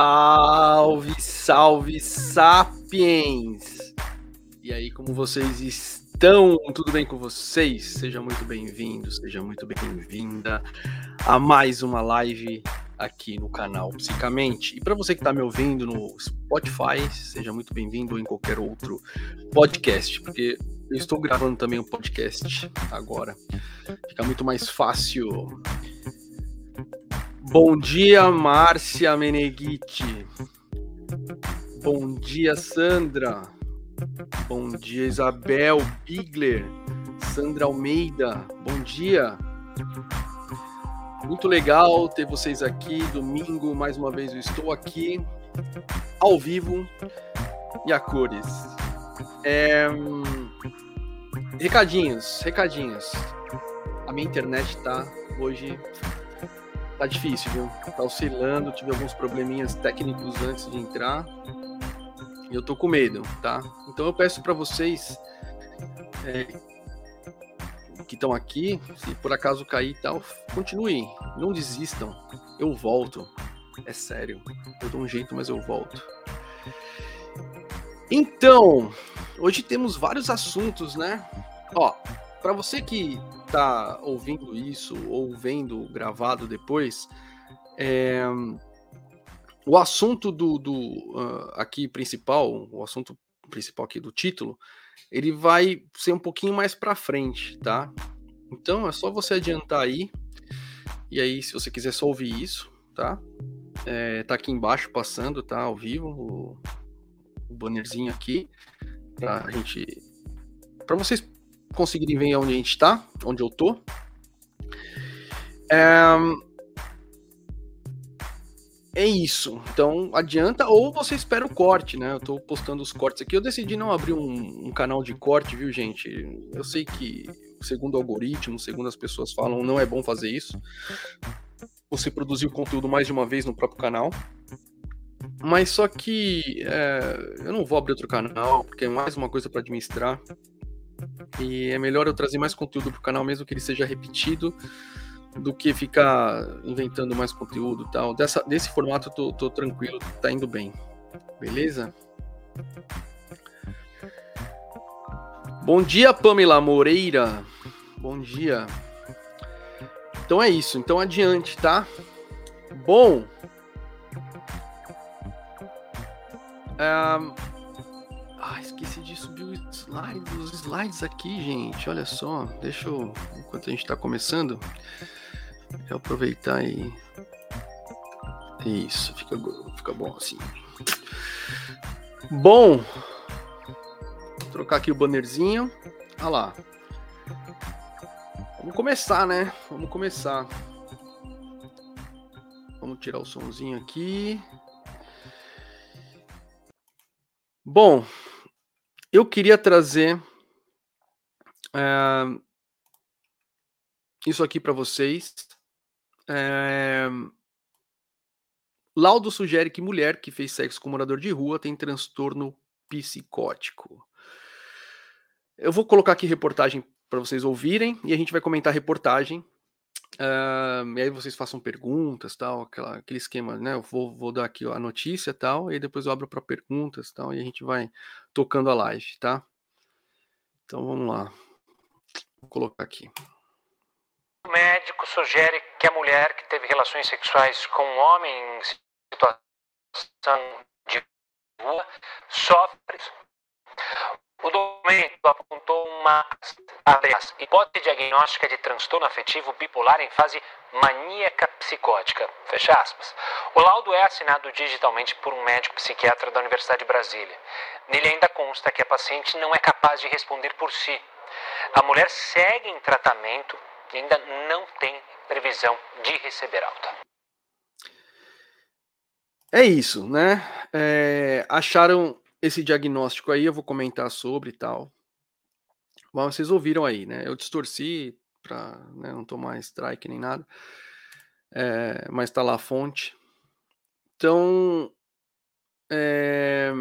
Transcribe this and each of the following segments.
Salve, salve, sapiens! E aí, como vocês estão? Tudo bem com vocês? Seja muito bem-vindo, seja muito bem-vinda a mais uma live aqui no canal Psicamente. E para você que está me ouvindo no Spotify, seja muito bem-vindo ou em qualquer outro podcast, porque eu estou gravando também um podcast agora. Fica muito mais fácil Bom dia, Márcia Meneghitti. Bom dia, Sandra. Bom dia, Isabel Bigler. Sandra Almeida. Bom dia. Muito legal ter vocês aqui. Domingo, mais uma vez, eu estou aqui ao vivo e a cores. É... Recadinhos, recadinhos. A minha internet tá hoje Tá difícil, viu? Tá oscilando, tive alguns probleminhas técnicos antes de entrar. E eu tô com medo, tá? Então eu peço para vocês é, que estão aqui, se por acaso cair e tal, continuem, não desistam. Eu volto. É sério. Eu dou um jeito, mas eu volto. Então, hoje temos vários assuntos, né? Ó, para você que está ouvindo isso ou vendo gravado depois, é, o assunto do, do uh, aqui principal, o assunto principal aqui do título, ele vai ser um pouquinho mais para frente, tá? Então é só você adiantar aí. E aí, se você quiser só ouvir isso, tá? É, tá aqui embaixo passando, tá? Ao vivo, o, o bannerzinho aqui, pra gente. para vocês conseguirem ver onde a gente está, onde eu tô. É... é isso. Então adianta ou você espera o corte, né? Eu tô postando os cortes aqui. Eu decidi não abrir um, um canal de corte, viu, gente? Eu sei que, segundo o algoritmo, segundo as pessoas falam, não é bom fazer isso. Você produzir o conteúdo mais de uma vez no próprio canal. Mas só que é, eu não vou abrir outro canal, porque é mais uma coisa para administrar. E é melhor eu trazer mais conteúdo pro canal, mesmo que ele seja repetido, do que ficar inventando mais conteúdo e tal. Dessa, desse formato eu tô, tô tranquilo, tá indo bem. Beleza? Bom dia, Pamela Moreira. Bom dia. Então é isso. Então adiante, tá? Bom. Um, ah, esqueci de subir o slide, os slides aqui, gente. Olha só, deixa eu, enquanto a gente está começando, eu aproveitar e isso, fica, fica bom assim. Bom, vou trocar aqui o bannerzinho. Olha lá. Vamos começar, né? Vamos começar. Vamos tirar o somzinho aqui. Bom, eu queria trazer é, isso aqui para vocês. É, laudo sugere que mulher que fez sexo com morador de rua tem transtorno psicótico. Eu vou colocar aqui reportagem para vocês ouvirem e a gente vai comentar a reportagem Uh, e aí vocês façam perguntas, tal, aquela, aquele esquema, né? Eu vou, vou dar aqui a notícia, tal, e depois eu abro para perguntas, tal, e a gente vai tocando a live, tá? Então vamos lá. Vou colocar aqui. O médico sugere que a mulher que teve relações sexuais com um homem em situação de rua sofre o documento apontou uma hipótese diagnóstica de transtorno afetivo bipolar em fase maníaca psicótica. Fecha aspas. O laudo é assinado digitalmente por um médico psiquiatra da Universidade de Brasília. Nele ainda consta que a paciente não é capaz de responder por si. A mulher segue em tratamento e ainda não tem previsão de receber alta. É isso, né? É, acharam esse diagnóstico aí eu vou comentar sobre e tal. Bom, vocês ouviram aí, né? Eu distorci para né, não tomar strike nem nada, é, mas tá lá a fonte. Então, é,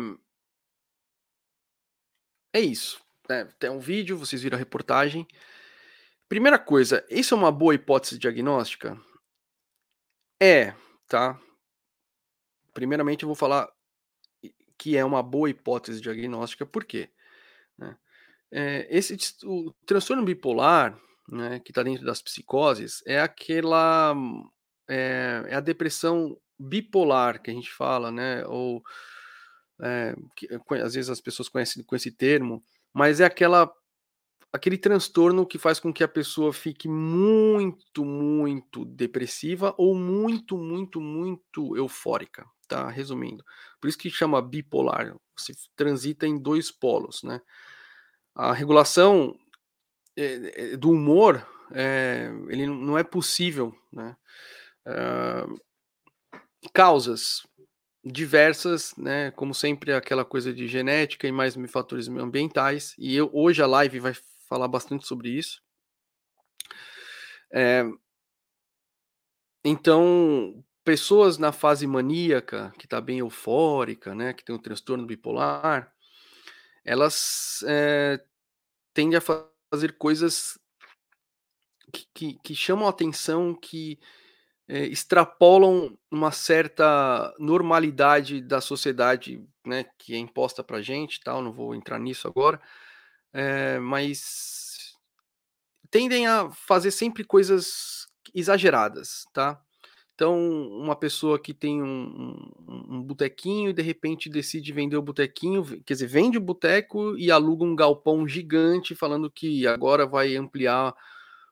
é isso. Né? Tem um vídeo, vocês viram a reportagem. Primeira coisa, isso é uma boa hipótese diagnóstica? É, tá? primeiramente eu vou falar que é uma boa hipótese diagnóstica, por quê? Né? É, esse, o transtorno bipolar, né, que está dentro das psicoses, é aquela. É, é, a depressão bipolar que a gente fala, né? Ou. É, que, às vezes as pessoas conhecem com esse termo, mas é aquela aquele transtorno que faz com que a pessoa fique muito, muito depressiva ou muito, muito, muito eufórica, tá? Resumindo. Por isso que chama bipolar. Você transita em dois polos, né? A regulação é, do humor, é, ele não é possível, né? Uh, causas diversas, né? Como sempre, aquela coisa de genética e mais fatores ambientais. E eu, hoje a live vai falar bastante sobre isso. É, então, pessoas na fase maníaca, que está bem eufórica, né, que tem um transtorno bipolar, elas é, tendem a fazer coisas que, que, que chamam a atenção, que é, extrapolam uma certa normalidade da sociedade, né, que é imposta para gente, tal. Não vou entrar nisso agora, é, mas tendem a fazer sempre coisas exageradas, tá? Então, uma pessoa que tem um, um, um botequinho e de repente decide vender o botequinho, quer dizer, vende o boteco e aluga um galpão gigante, falando que agora vai ampliar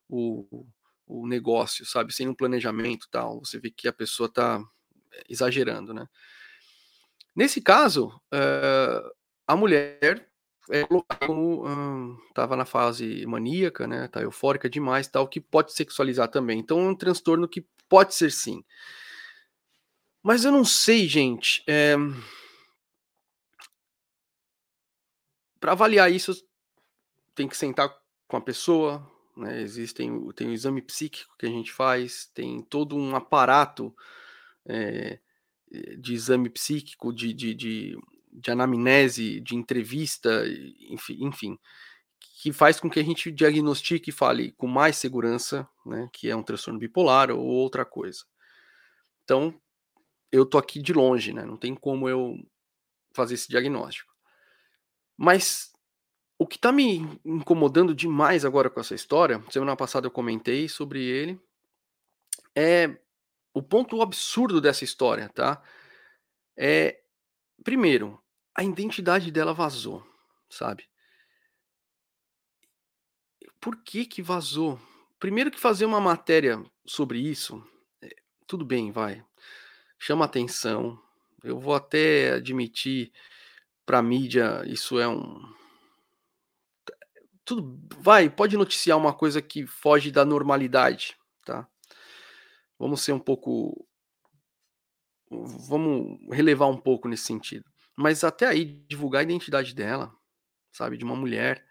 o, o negócio, sabe? Sem um planejamento tal. Você vê que a pessoa está exagerando, né? Nesse caso, uh, a mulher é colocado como estava na fase maníaca, né? Tá eufórica demais, tal, que pode sexualizar também. Então é um transtorno que pode ser sim. Mas eu não sei, gente. É... Para avaliar isso, tem que sentar com a pessoa, né? Existem tem o exame psíquico que a gente faz, tem todo um aparato é, de exame psíquico, de, de, de de anamnese, de entrevista, enfim, enfim, que faz com que a gente diagnostique e fale com mais segurança, né, que é um transtorno bipolar ou outra coisa. Então, eu tô aqui de longe, né, não tem como eu fazer esse diagnóstico. Mas o que está me incomodando demais agora com essa história, semana passada eu comentei sobre ele, é o ponto absurdo dessa história, tá? É, primeiro, a identidade dela vazou, sabe? Por que que vazou? Primeiro que fazer uma matéria sobre isso, é, tudo bem, vai. Chama atenção. Eu vou até admitir para mídia isso é um tudo vai, pode noticiar uma coisa que foge da normalidade, tá? Vamos ser um pouco vamos relevar um pouco nesse sentido. Mas até aí, divulgar a identidade dela, sabe, de uma mulher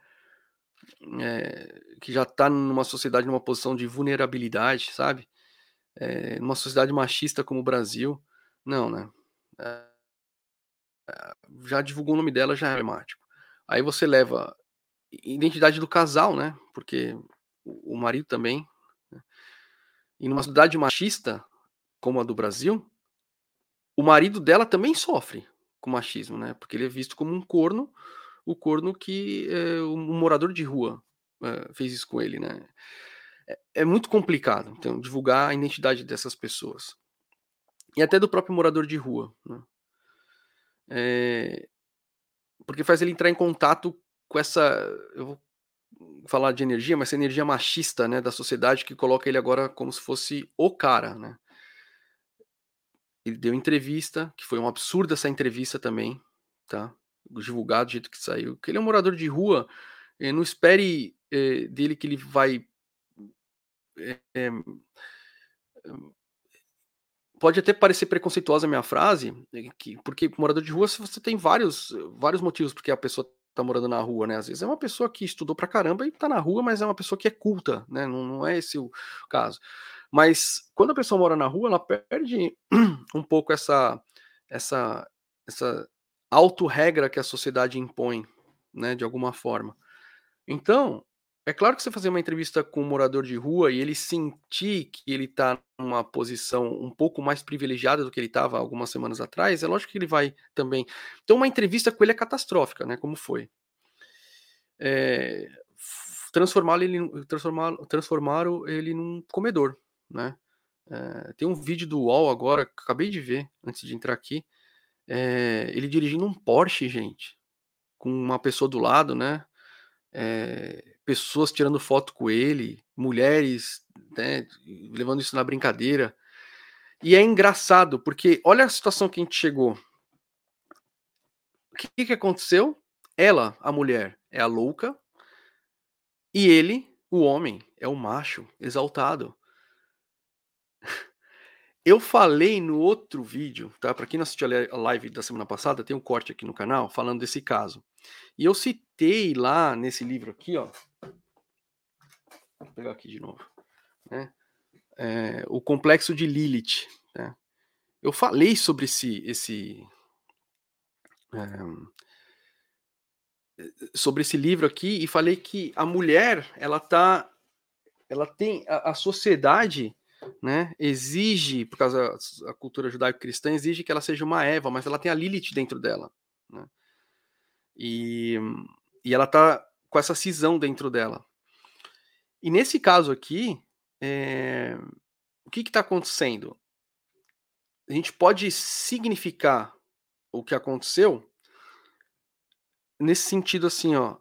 é, que já tá numa sociedade, numa posição de vulnerabilidade, sabe? É, numa sociedade machista como o Brasil, não, né? É, já divulgou o nome dela, já é emblemático. Aí você leva identidade do casal, né? Porque o marido também. Né? E numa sociedade machista como a do Brasil, o marido dela também sofre com machismo, né? Porque ele é visto como um corno, o corno que é, um morador de rua é, fez isso com ele, né? É, é, muito complicado, então, divulgar a identidade dessas pessoas. E até do próprio morador de rua, né? É, porque faz ele entrar em contato com essa. Eu vou falar de energia, mas essa energia machista, né, da sociedade que coloca ele agora como se fosse o cara, né? Ele deu entrevista, que foi um absurdo essa entrevista também, tá? Divulgado do jeito que saiu. Que ele é um morador de rua, eh, não espere eh, dele que ele vai. Eh, eh pode até parecer preconceituosa a minha frase, eh, que, porque morador de rua você tem vários, vários motivos porque a pessoa tá morando na rua, né? Às vezes é uma pessoa que estudou pra caramba e tá na rua, mas é uma pessoa que é culta, né? Não, não é esse o caso. Mas quando a pessoa mora na rua, ela perde um pouco essa essa essa auto-regra que a sociedade impõe, né, de alguma forma. Então, é claro que você fazer uma entrevista com um morador de rua e ele sentir que ele está numa posição um pouco mais privilegiada do que ele estava algumas semanas atrás, é lógico que ele vai também. Então, uma entrevista com ele é catastrófica, né? Como foi. É, ele, transformaram, transformaram ele num comedor, né? É, tem um vídeo do UOL agora, que acabei de ver antes de entrar aqui. É, ele dirigindo um Porsche, gente, com uma pessoa do lado, né? É, pessoas tirando foto com ele, mulheres né, levando isso na brincadeira. E é engraçado, porque olha a situação que a gente chegou. O que, que aconteceu? Ela, a mulher, é a louca, e ele, o homem, é o macho exaltado. Eu falei no outro vídeo, tá? Para quem não assistiu a live da semana passada, tem um corte aqui no canal falando desse caso. E eu citei lá nesse livro aqui, ó, Vou pegar aqui de novo. Né? É, o complexo de Lilith. Né? Eu falei sobre esse, esse é, sobre esse livro aqui e falei que a mulher ela tá ela tem a, a sociedade né, exige, por causa da cultura judaico-cristã, exige que ela seja uma Eva, mas ela tem a Lilith dentro dela. Né? E, e ela tá com essa cisão dentro dela. E nesse caso aqui, é... o que está acontecendo? A gente pode significar o que aconteceu nesse sentido assim, ó.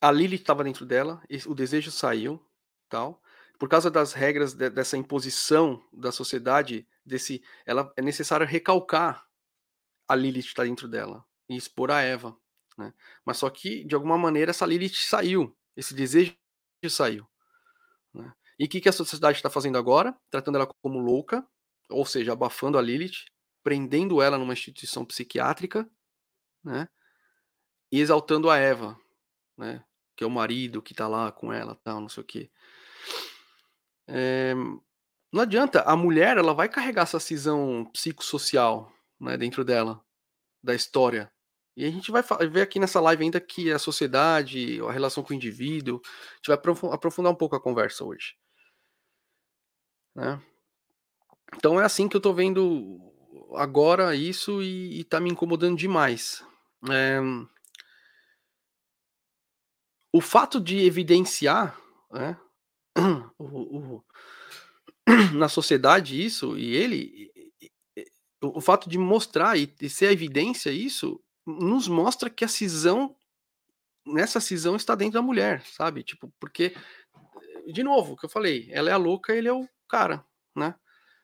A Lily estava dentro dela, o desejo saiu, tal. Por causa das regras de, dessa imposição da sociedade, desse, ela é necessário recalcar a Lilith está dentro dela e expor a Eva, né? Mas só que de alguma maneira essa Lilith saiu, esse desejo saiu. Né? E o que, que a sociedade está fazendo agora? Tratando ela como louca, ou seja, abafando a Lilith, prendendo ela numa instituição psiquiátrica, né? E exaltando a Eva, né? Que é o marido que está lá com ela, tal, não sei o quê. É... Não adianta, a mulher ela vai carregar essa cisão psicossocial né, dentro dela, da história, e a gente vai ver aqui nessa live ainda que a sociedade, a relação com o indivíduo, a gente vai aprofundar um pouco a conversa hoje. Né? Então é assim que eu tô vendo agora isso e, e tá me incomodando demais. É... O fato de evidenciar né, o, o, na sociedade isso, e ele, o, o fato de mostrar e, e ser a evidência isso, nos mostra que a cisão nessa cisão está dentro da mulher, sabe? Tipo, porque de novo, o que eu falei, ela é a louca, ele é o cara, né?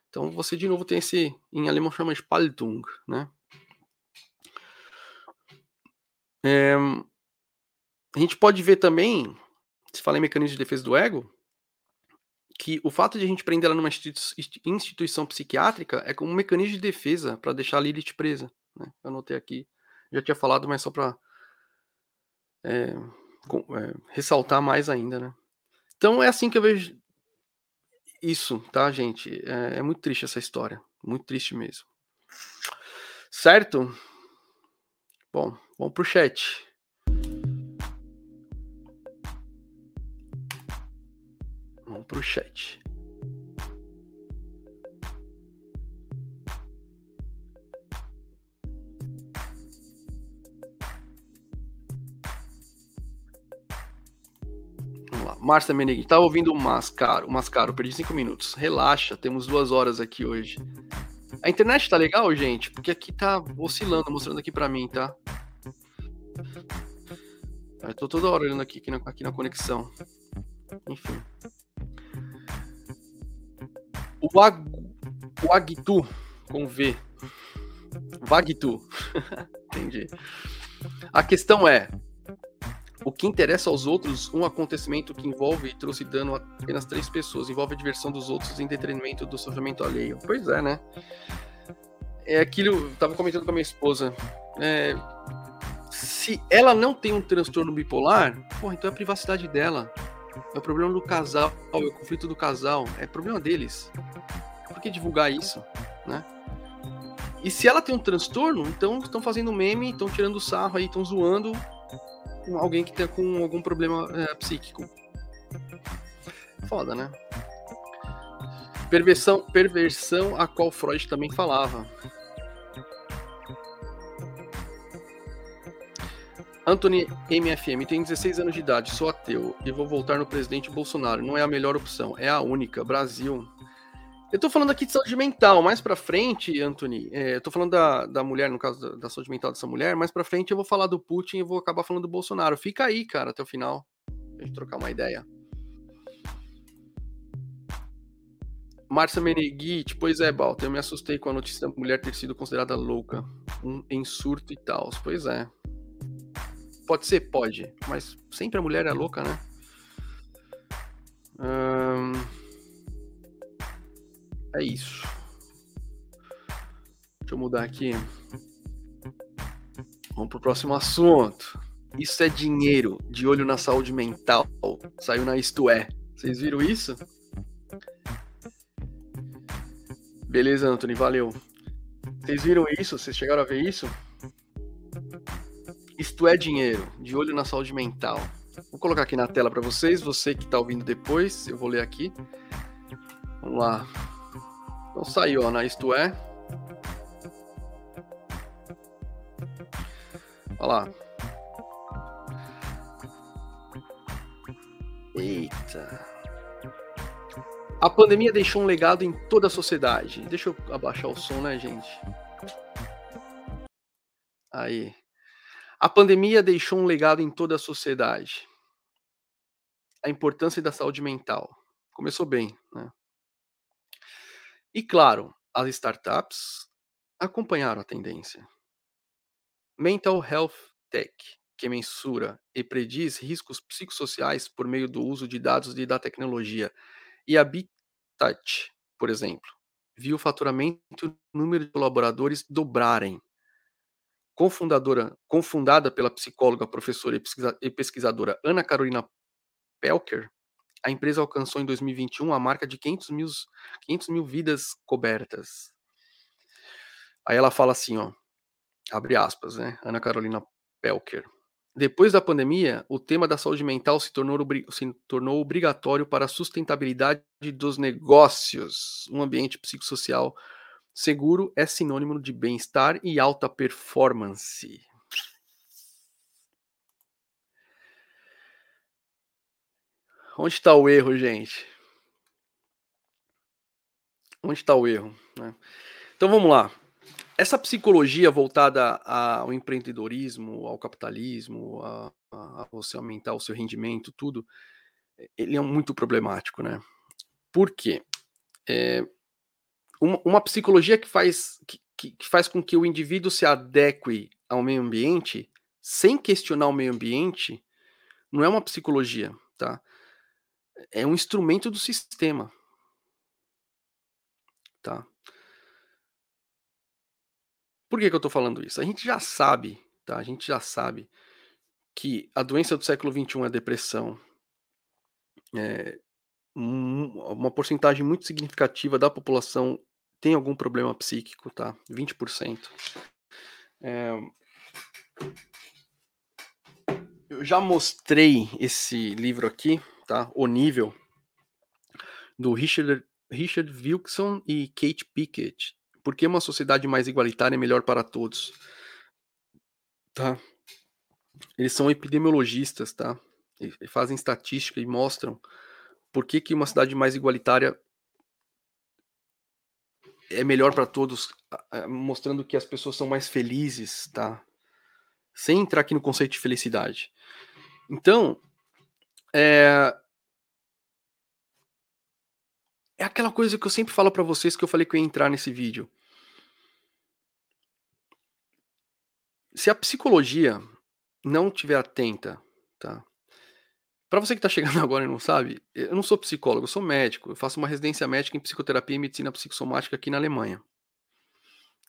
Então você de novo tem esse em alemão chama Spaltung, né? É, a gente pode ver também, se fala em mecanismo de defesa do ego, que o fato de a gente prender ela numa instituição psiquiátrica é como um mecanismo de defesa para deixar a Lilith presa. Né? Eu anotei aqui já tinha falado, mas só para é, é, ressaltar mais ainda, né? Então é assim que eu vejo isso, tá, gente? É, é muito triste essa história, muito triste mesmo. Certo? Bom, vamos pro chat. Vamos pro chat. Márcia Meneghin, tava ouvindo o Mascaro, o Mascaro, perdi cinco minutos. Relaxa, temos duas horas aqui hoje. A internet tá legal, gente? Porque aqui tá oscilando, mostrando aqui pra mim, tá? Eu tô toda hora olhando aqui, aqui na, aqui na conexão. Enfim. O, Ag, o Agtu, com V. Vagtu. Entendi. A questão é, o que interessa aos outros, um acontecimento que envolve e trouxe dano a apenas três pessoas, envolve a diversão dos outros em detrimento do sofrimento alheio. Pois é, né? É aquilo, eu tava comentando com a minha esposa. É, se ela não tem um transtorno bipolar, porra, então é a privacidade dela. É o problema do casal, é o conflito do casal, é problema deles. Por que divulgar isso, né? E se ela tem um transtorno, então estão fazendo meme, estão tirando sarro aí, estão zoando alguém que tá com algum problema é, psíquico. Foda, né? Perversão, perversão a qual Freud também falava. Anthony MFM, tenho 16 anos de idade, sou ateu e vou votar no presidente Bolsonaro. Não é a melhor opção, é a única. Brasil. Eu tô falando aqui de saúde mental. Mais pra frente, Anthony, é, eu tô falando da, da mulher, no caso da, da, saúde mental dessa mulher. Mais pra frente eu vou falar do Putin e vou acabar falando do Bolsonaro. Fica aí, cara, até o final. Pra gente trocar uma ideia. Márcia Meneghitti, pois é, Balta, eu me assustei com a notícia da mulher ter sido considerada louca, um, em surto e tal. Pois é. Pode ser? Pode. Mas sempre a mulher é louca, né? Hum... É isso. Deixa eu mudar aqui. Vamos pro próximo assunto. Isso é dinheiro, de olho na saúde mental. Saiu na Isto É. Vocês viram isso? Beleza, Anthony, valeu. Vocês viram isso? Vocês chegaram a ver isso? Isto é dinheiro, de olho na saúde mental. Vou colocar aqui na tela para vocês, você que está ouvindo depois, eu vou ler aqui. Vamos lá. Então saiu, ó, na Isto É. Olha lá. Eita. A pandemia deixou um legado em toda a sociedade. Deixa eu abaixar o som, né, gente? Aí. A pandemia deixou um legado em toda a sociedade. A importância da saúde mental. Começou bem, né? E claro, as startups acompanharam a tendência. Mental Health Tech, que mensura e prediz riscos psicossociais por meio do uso de dados e da tecnologia. E Bittouch, por exemplo, viu o faturamento e o número de colaboradores dobrarem cofundadora, confundada pela psicóloga, professora e pesquisadora Ana Carolina Pelker, a empresa alcançou em 2021 a marca de 500 mil, 500 mil vidas cobertas. Aí ela fala assim, ó, abre aspas, né? Ana Carolina Pelker. Depois da pandemia, o tema da saúde mental se tornou, se tornou obrigatório para a sustentabilidade dos negócios. Um ambiente psicossocial Seguro é sinônimo de bem-estar e alta performance. Onde está o erro, gente? Onde está o erro? Né? Então vamos lá. Essa psicologia voltada ao empreendedorismo, ao capitalismo, a, a, você aumentar o seu rendimento, tudo, ele é muito problemático, né? Por quê? É, uma, uma psicologia que faz, que, que faz com que o indivíduo se adeque ao meio ambiente, sem questionar o meio ambiente, não é uma psicologia, tá? É um instrumento do sistema. Tá? Por que, que eu estou falando isso? A gente já sabe, tá? A gente já sabe que a doença do século XXI é a depressão. É, uma porcentagem muito significativa da população tem algum problema psíquico, tá? 20%. É... Eu já mostrei esse livro aqui, tá? O Nível, do Richard, Richard Wilson e Kate Pickett. Por que uma sociedade mais igualitária é melhor para todos? Tá? Eles são epidemiologistas, tá? E fazem estatística e mostram por que, que uma cidade mais igualitária é melhor para todos, mostrando que as pessoas são mais felizes, tá? Sem entrar aqui no conceito de felicidade. Então, é, é aquela coisa que eu sempre falo para vocês que eu falei que eu ia entrar nesse vídeo. Se a psicologia não estiver atenta, tá? Para você que está chegando agora e não sabe, eu não sou psicólogo, eu sou médico. Eu faço uma residência médica em psicoterapia e medicina psicossomática aqui na Alemanha.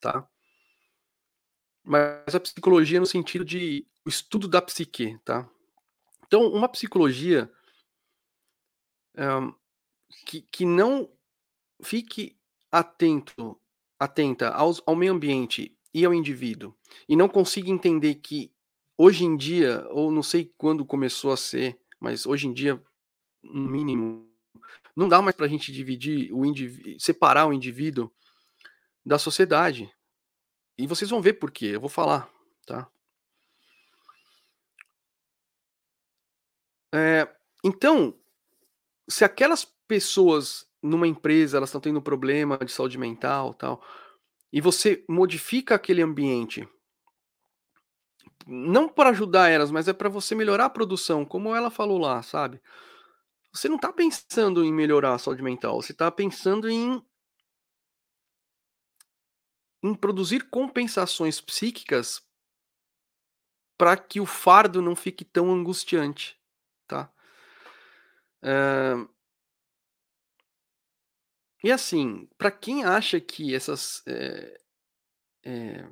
Tá? Mas a psicologia no sentido de estudo da psique, tá? Então, uma psicologia um, que, que não fique atento, atenta aos, ao meio ambiente e ao indivíduo e não consiga entender que hoje em dia, ou não sei quando começou a ser, mas hoje em dia, no mínimo, não dá mais para a gente dividir o indivíduo, separar o indivíduo da sociedade. E vocês vão ver por quê, eu vou falar, tá? É, então, se aquelas pessoas numa empresa elas estão tendo problema de saúde mental, tal, e você modifica aquele ambiente, não para ajudar elas, mas é para você melhorar a produção, como ela falou lá, sabe? Você não está pensando em melhorar a saúde mental, você está pensando em em produzir compensações psíquicas para que o fardo não fique tão angustiante, tá? Uh, e assim, para quem acha que essas. É, é,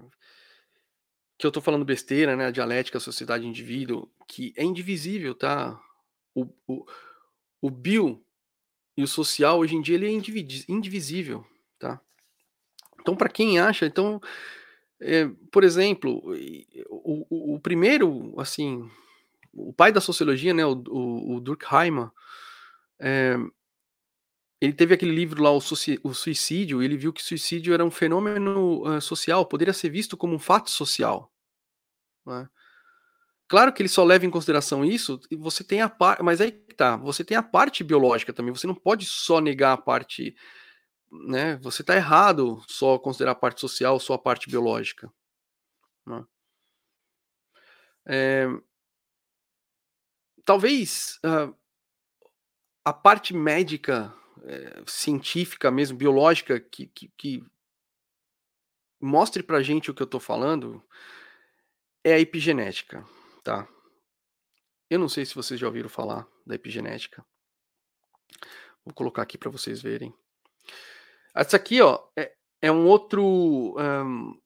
que eu tô falando besteira, né? A dialética, a sociedade, indivíduo, que é indivisível, tá? O, o, o bio e o social, hoje em dia, ele é indivisível, tá? Então, para quem acha, então, é, por exemplo, o, o, o, primeiro, assim, o pai da sociologia, né, o, o, o Durkheim, é, ele teve aquele livro lá, o, Suicídio, ele viu que suicídio era um fenômeno uh, social, poderia ser visto como um fato social. Né? Claro que ele só leva em consideração isso, e você tem a parte, mas aí tá, você tem a parte biológica também, você não pode só negar a parte, né? Você está errado só considerar a parte social, só a parte biológica. Né? É, talvez uh, a parte médica é, científica mesmo, biológica, que, que, que mostre pra gente o que eu tô falando, é a epigenética, tá? Eu não sei se vocês já ouviram falar da epigenética. Vou colocar aqui para vocês verem. Essa aqui, ó, é, é um outro. Um,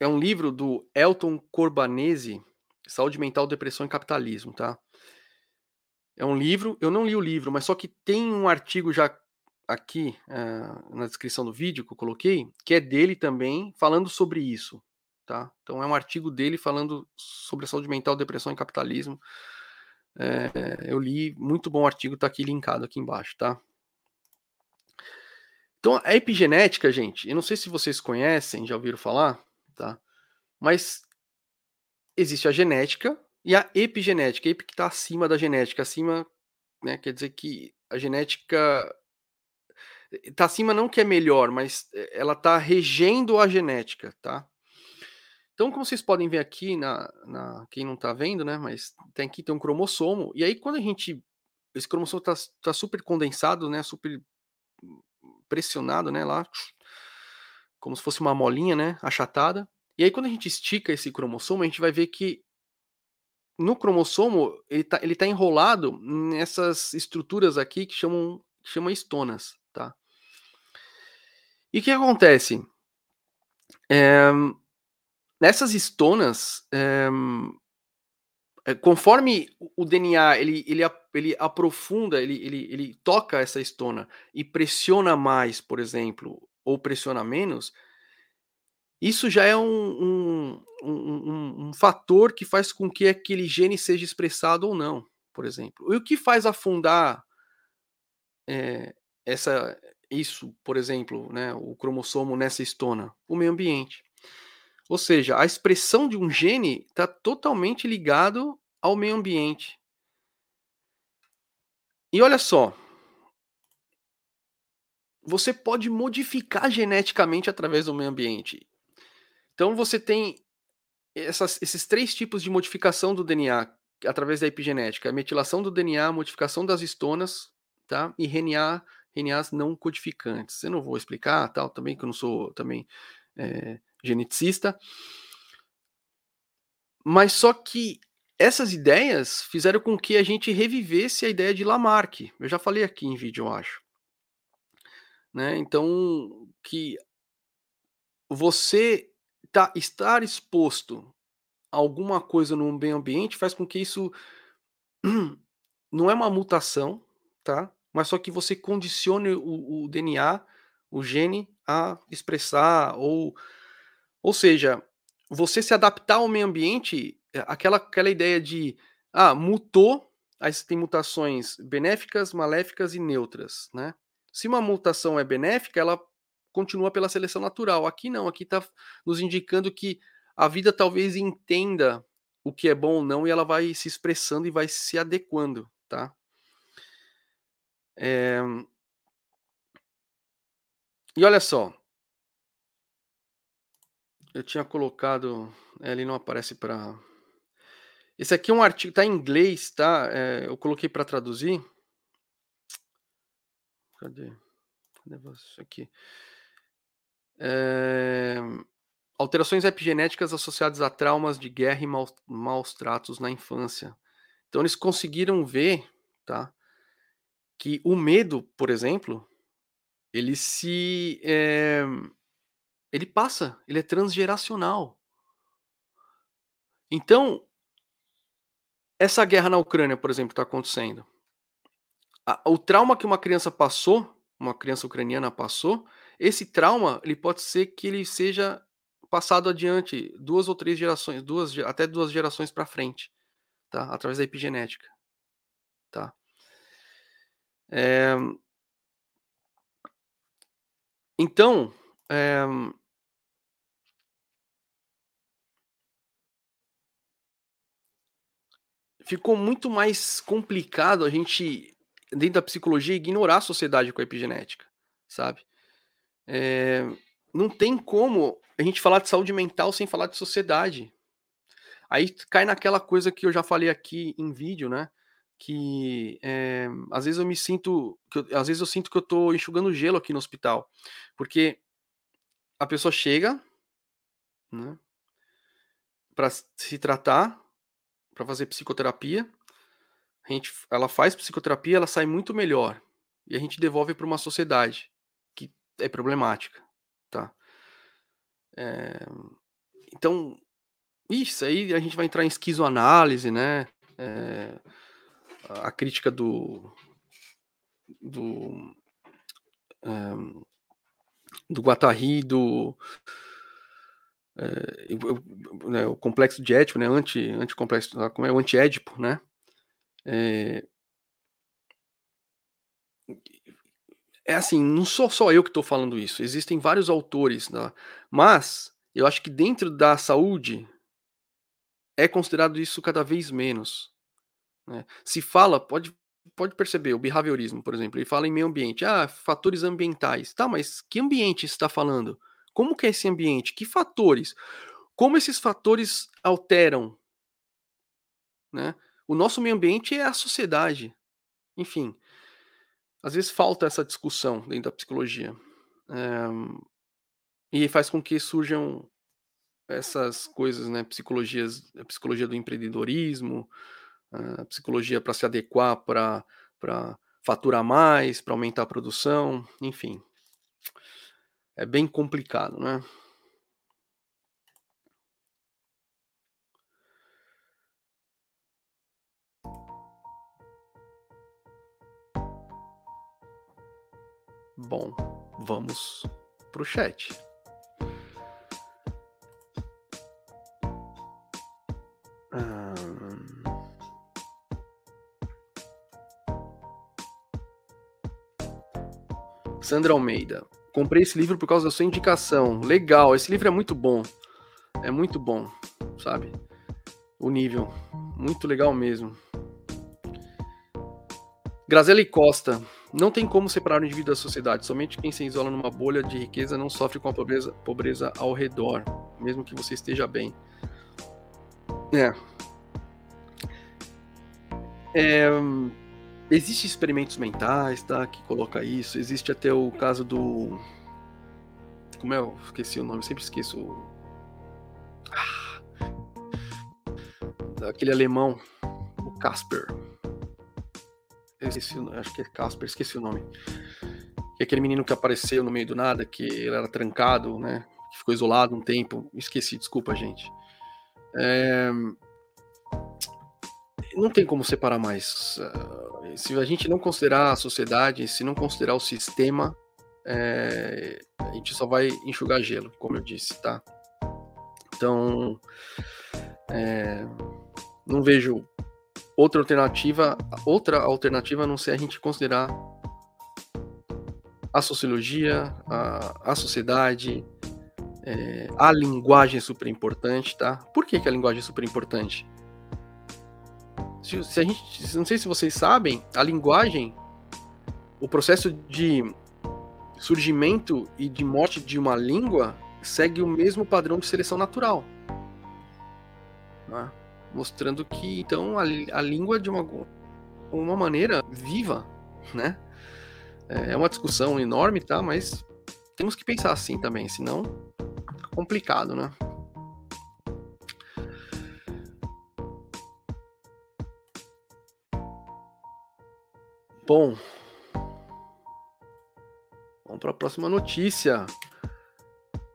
é um livro do Elton Corbanese, Saúde Mental, Depressão e Capitalismo, tá? É um livro, eu não li o livro, mas só que tem um artigo já aqui uh, na descrição do vídeo que eu coloquei, que é dele também, falando sobre isso, tá? Então é um artigo dele falando sobre a saúde mental, depressão e capitalismo. É, eu li, muito bom artigo, tá aqui linkado aqui embaixo, tá? Então a epigenética, gente, eu não sei se vocês conhecem, já ouviram falar, tá? Mas existe a genética, e a epigenética, epi que está acima da genética, acima, né, quer dizer que a genética está acima não que é melhor, mas eh, ela está regendo a genética, tá? Então, como vocês podem ver aqui, na, na quem não está vendo, né, mas tem aqui tem um cromossomo, e aí quando a gente, esse cromossomo está tá super condensado, né, super pressionado, né, lá, como se fosse uma molinha, né, achatada, e aí quando a gente estica esse cromossomo, a gente vai ver que no cromossomo, ele está ele tá enrolado nessas estruturas aqui que chamam, que chamam estonas, tá? E o que acontece? É, nessas estonas, é, conforme o DNA ele, ele, ele aprofunda, ele, ele, ele toca essa estona e pressiona mais, por exemplo, ou pressiona menos, isso já é um, um, um, um, fator que faz com que aquele gene seja expressado ou não, por exemplo. E o que faz afundar é, essa, isso, por exemplo, né, o cromossomo nessa estona? O meio ambiente. Ou seja, a expressão de um gene está totalmente ligado ao meio ambiente. E olha só, você pode modificar geneticamente através do meio ambiente. Então você tem essas, esses três tipos de modificação do DNA através da epigenética: metilação do DNA, modificação das estonas, tá? E RNA, RNAs não codificantes. Eu não vou explicar, tal, também que eu não sou também é, geneticista. Mas só que essas ideias fizeram com que a gente revivesse a ideia de Lamarck. Eu já falei aqui em vídeo, eu acho. Né? Então, que você tá, estar exposto a alguma coisa no meio ambiente faz com que isso não é uma mutação, tá? Mas só que você condicione o, o DNA, o gene, a expressar ou, ou seja, você se adaptar ao meio ambiente é, aquela, aquela ideia de ah, mutou, aí você tem mutações benéficas, maléficas e neutras, né? Se uma mutação é benéfica, ela continua pela seleção natural. Aqui não, aqui está nos indicando que a vida talvez entenda o que é bom ou não e ela vai se expressando e vai se adequando, tá? É... E olha só, eu tinha colocado, é, ele não aparece para. Esse aqui é um artigo, tá em inglês, tá? É, eu coloquei para traduzir. Cadê? Cadê aqui? É... Alterações epigenéticas associadas a traumas de guerra e maus, maus tratos na infância. Então eles conseguiram ver, tá? Que o medo, por exemplo, ele se é, ele passa, ele é transgeracional. Então, essa guerra na Ucrânia, por exemplo, está acontecendo. o trauma que uma criança passou, uma criança ucraniana passou, esse trauma ele pode ser que ele seja passado adiante duas ou três gerações, duas até duas gerações para frente, tá? Através da epigenética, tá? É... Então, é... ficou muito mais complicado a gente, dentro da psicologia, ignorar a sociedade com a epigenética, sabe? É, não tem como a gente falar de saúde mental sem falar de sociedade. Aí cai naquela coisa que eu já falei aqui em vídeo, né? Que é, às vezes eu me sinto. Eu, às vezes eu sinto que eu tô enxugando gelo aqui no hospital. Porque a pessoa chega, né? Para se tratar, para fazer psicoterapia. A gente, ela faz psicoterapia, ela sai muito melhor. E a gente devolve para uma sociedade que é problemática, tá? É, então, isso aí a gente vai entrar em esquizoanálise, né? É, a crítica do do é, do Guattari, do é, né, o complexo de Édipo, né, anti, anti complexo, ah, como é o anti-édipo, né, é, é assim, não sou só eu que estou falando isso, existem vários autores, né, mas eu acho que dentro da saúde é considerado isso cada vez menos. Né? Se fala, pode, pode perceber, o behaviorismo, por exemplo, ele fala em meio ambiente, ah, fatores ambientais, tá, mas que ambiente está falando? Como que é esse ambiente? Que fatores? Como esses fatores alteram? Né? O nosso meio ambiente é a sociedade. Enfim, às vezes falta essa discussão dentro da psicologia. É, e faz com que surjam essas coisas, né? Psicologias, a psicologia do empreendedorismo, a psicologia para se adequar para faturar mais, para aumentar a produção, enfim é bem complicado, né? Bom, vamos pro chat. Sandra Almeida. Comprei esse livro por causa da sua indicação. Legal, esse livro é muito bom. É muito bom, sabe? O nível. Muito legal mesmo. Graziele Costa. Não tem como separar o indivíduo da sociedade. Somente quem se isola numa bolha de riqueza não sofre com a pobreza, pobreza ao redor, mesmo que você esteja bem. É. É Existem experimentos mentais, tá? Que coloca isso. Existe até o caso do. Como é? Eu esqueci o nome, sempre esqueço. Ah. Aquele alemão, o Casper. Eu esqueci, acho que é Casper, esqueci o nome. É aquele menino que apareceu no meio do nada, que ele era trancado, né? Que ficou isolado um tempo. Esqueci, desculpa, gente. É... Não tem como separar mais. Uh se a gente não considerar a sociedade, se não considerar o sistema, é, a gente só vai enxugar gelo, como eu disse, tá? Então, É, não vejo outra alternativa, outra alternativa a não ser a gente considerar a sociologia, a, a sociedade, é, a linguagem é super importante, tá? Por que, que a linguagem é super importante? Se, se, a gente, não sei se vocês sabem, a linguagem, o processo de surgimento e de morte de uma língua segue o mesmo padrão de seleção natural. Né? Mostrando que, então, a, a língua, de uma, uma maneira viva, né? É, é uma discussão enorme, tá? Mas temos que pensar assim também, senão complicado, né? Bom, vamos para a próxima notícia.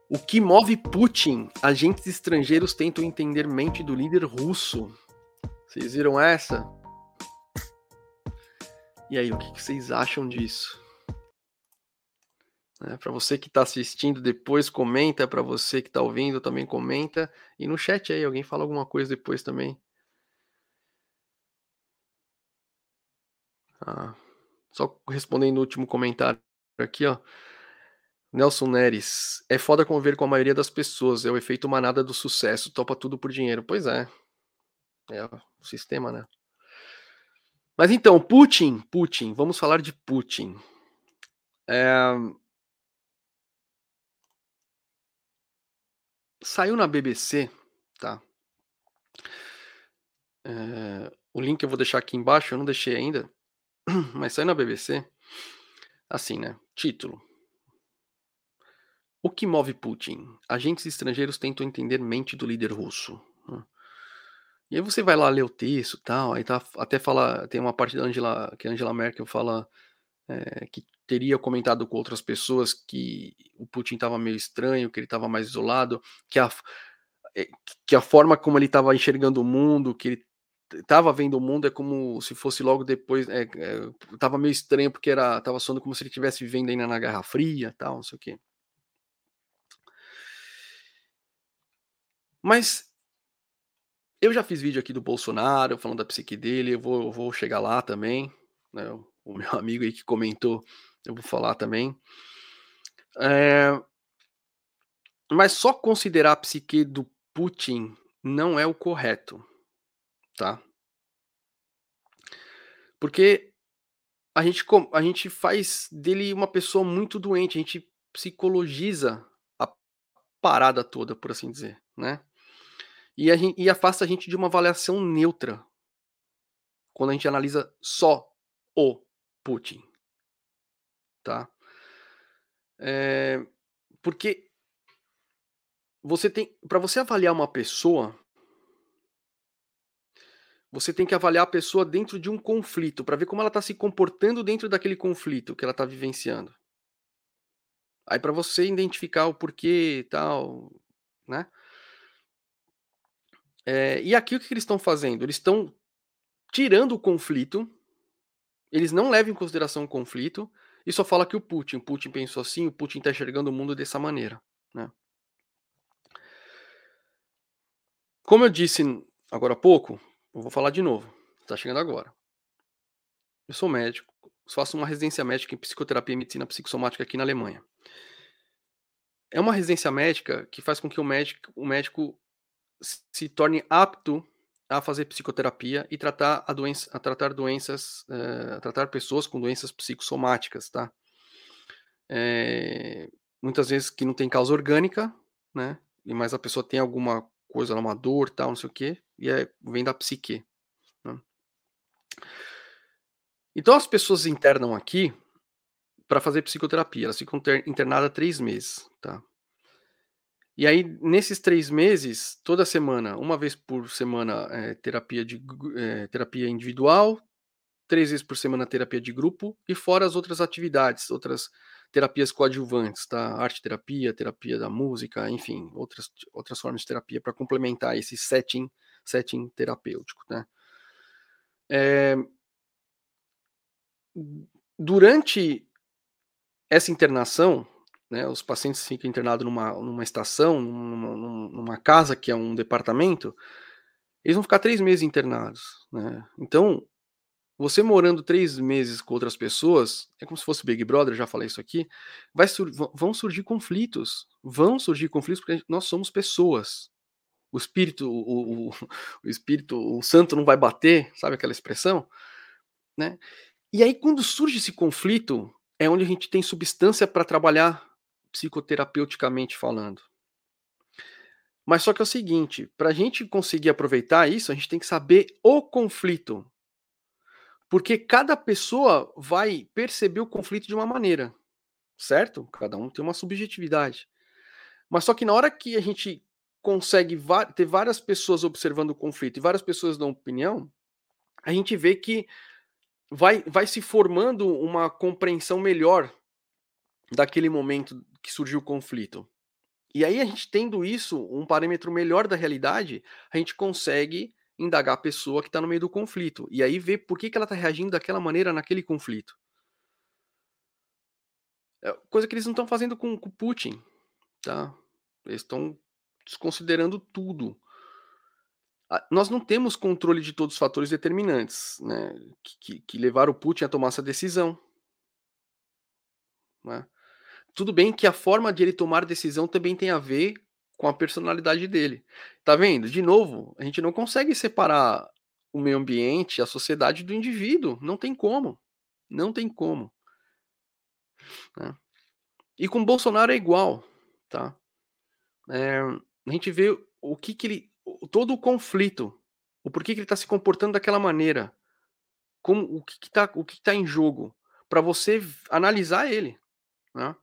O que move Putin? Agentes estrangeiros tentam entender mente do líder russo. Vocês viram essa? E aí, o que vocês acham disso? É, para você que está assistindo depois, comenta. Para você que está ouvindo, também comenta. E no chat aí, alguém fala alguma coisa depois também. Ah, só respondendo o último comentário aqui, ó. Nelson Neres, é foda conviver com a maioria das pessoas, é o efeito manada do sucesso, topa tudo por dinheiro. Pois é. É o sistema, né? Mas então, Putin, Putin, vamos falar de Putin. É... Saiu na BBC, tá? É... O link eu vou deixar aqui embaixo, eu não deixei ainda, mas saiu na BBC. Assim, né? Título o que move Putin? Agentes estrangeiros tentam entender mente do líder russo. Né? E aí você vai lá ler o texto tal, aí tá, até fala, tem uma parte da Angela, que a Angela Merkel fala é, que teria comentado com outras pessoas que o Putin estava meio estranho, que ele estava mais isolado, que a, é, que a forma como ele estava enxergando o mundo, que ele estava vendo o mundo é como se fosse logo depois, é, é, tava meio estranho porque era, tava soando como se ele estivesse vivendo ainda na Guerra Fria, tal, não sei o quê. Mas eu já fiz vídeo aqui do Bolsonaro, falando da psique dele, eu vou, eu vou chegar lá também. Né? O meu amigo aí que comentou, eu vou falar também. É... Mas só considerar a psique do Putin não é o correto, tá? Porque a gente, a gente faz dele uma pessoa muito doente, a gente psicologiza a parada toda, por assim dizer, né? E, gente, e afasta a gente de uma avaliação neutra quando a gente analisa só o Putin. Tá? É, porque você tem. Para você avaliar uma pessoa, você tem que avaliar a pessoa dentro de um conflito, para ver como ela está se comportando dentro daquele conflito que ela está vivenciando. Aí para você identificar o porquê e tal, né? É, e aqui o que eles estão fazendo? Eles estão tirando o conflito, eles não levam em consideração o conflito, e só fala que o Putin, o Putin pensou assim, o Putin está enxergando o mundo dessa maneira. Né? Como eu disse agora há pouco, eu vou falar de novo, está chegando agora. Eu sou médico, faço uma residência médica em psicoterapia e medicina psicossomática aqui na Alemanha. É uma residência médica que faz com que o médico, o médico se torne apto a fazer psicoterapia e tratar a doença, a tratar doenças, uh, a tratar pessoas com doenças psicossomáticas, tá? É, muitas vezes que não tem causa orgânica, né? Mas a pessoa tem alguma coisa, uma dor, tal, não sei o quê, e é, vem da psique. Né? Então as pessoas internam aqui para fazer psicoterapia, elas ficam internadas três meses, tá? E aí, nesses três meses, toda semana, uma vez por semana, é, terapia, de, é, terapia individual, três vezes por semana terapia de grupo, e fora as outras atividades, outras terapias coadjuvantes, tá? Arte terapia, terapia da música, enfim, outras, outras formas de terapia para complementar esse setting, setting terapêutico, né? É, durante essa internação, né, os pacientes ficam internados numa, numa estação, numa, numa, casa que é um departamento, eles vão ficar três meses internados, né? Então, você morando três meses com outras pessoas, é como se fosse Big Brother, já falei isso aqui, vai sur vão surgir conflitos, vão surgir conflitos porque nós somos pessoas. O espírito, o, o, o espírito, o santo não vai bater, sabe aquela expressão, né? E aí quando surge esse conflito, é onde a gente tem substância para trabalhar psicoterapeuticamente falando. Mas só que é o seguinte, para a gente conseguir aproveitar isso, a gente tem que saber o conflito. Porque cada pessoa vai perceber o conflito de uma maneira, certo? Cada um tem uma subjetividade. Mas só que na hora que a gente consegue ter várias pessoas observando o conflito e várias pessoas dão opinião, a gente vê que vai, vai se formando uma compreensão melhor daquele momento que surgiu o conflito. E aí a gente tendo isso, um parâmetro melhor da realidade, a gente consegue indagar a pessoa que está no meio do conflito. E aí ver por que, que ela está reagindo daquela maneira naquele conflito. É coisa que eles não estão fazendo com o Putin. Tá? Eles estão desconsiderando tudo. Nós não temos controle de todos os fatores determinantes né, que, que, levaram o Putin a tomar essa decisão. Né? Tudo bem que a forma de ele tomar decisão também tem a ver com a personalidade dele. Tá vendo? De novo, a gente não consegue separar o meio ambiente, a sociedade do indivíduo. Não tem como. Não tem como. Né? E com Bolsonaro é igual, tá? É, a gente vê o que, que ele. todo o conflito, o porquê que ele está se comportando daquela maneira, como o que está o que tá em jogo, para você analisar ele, né?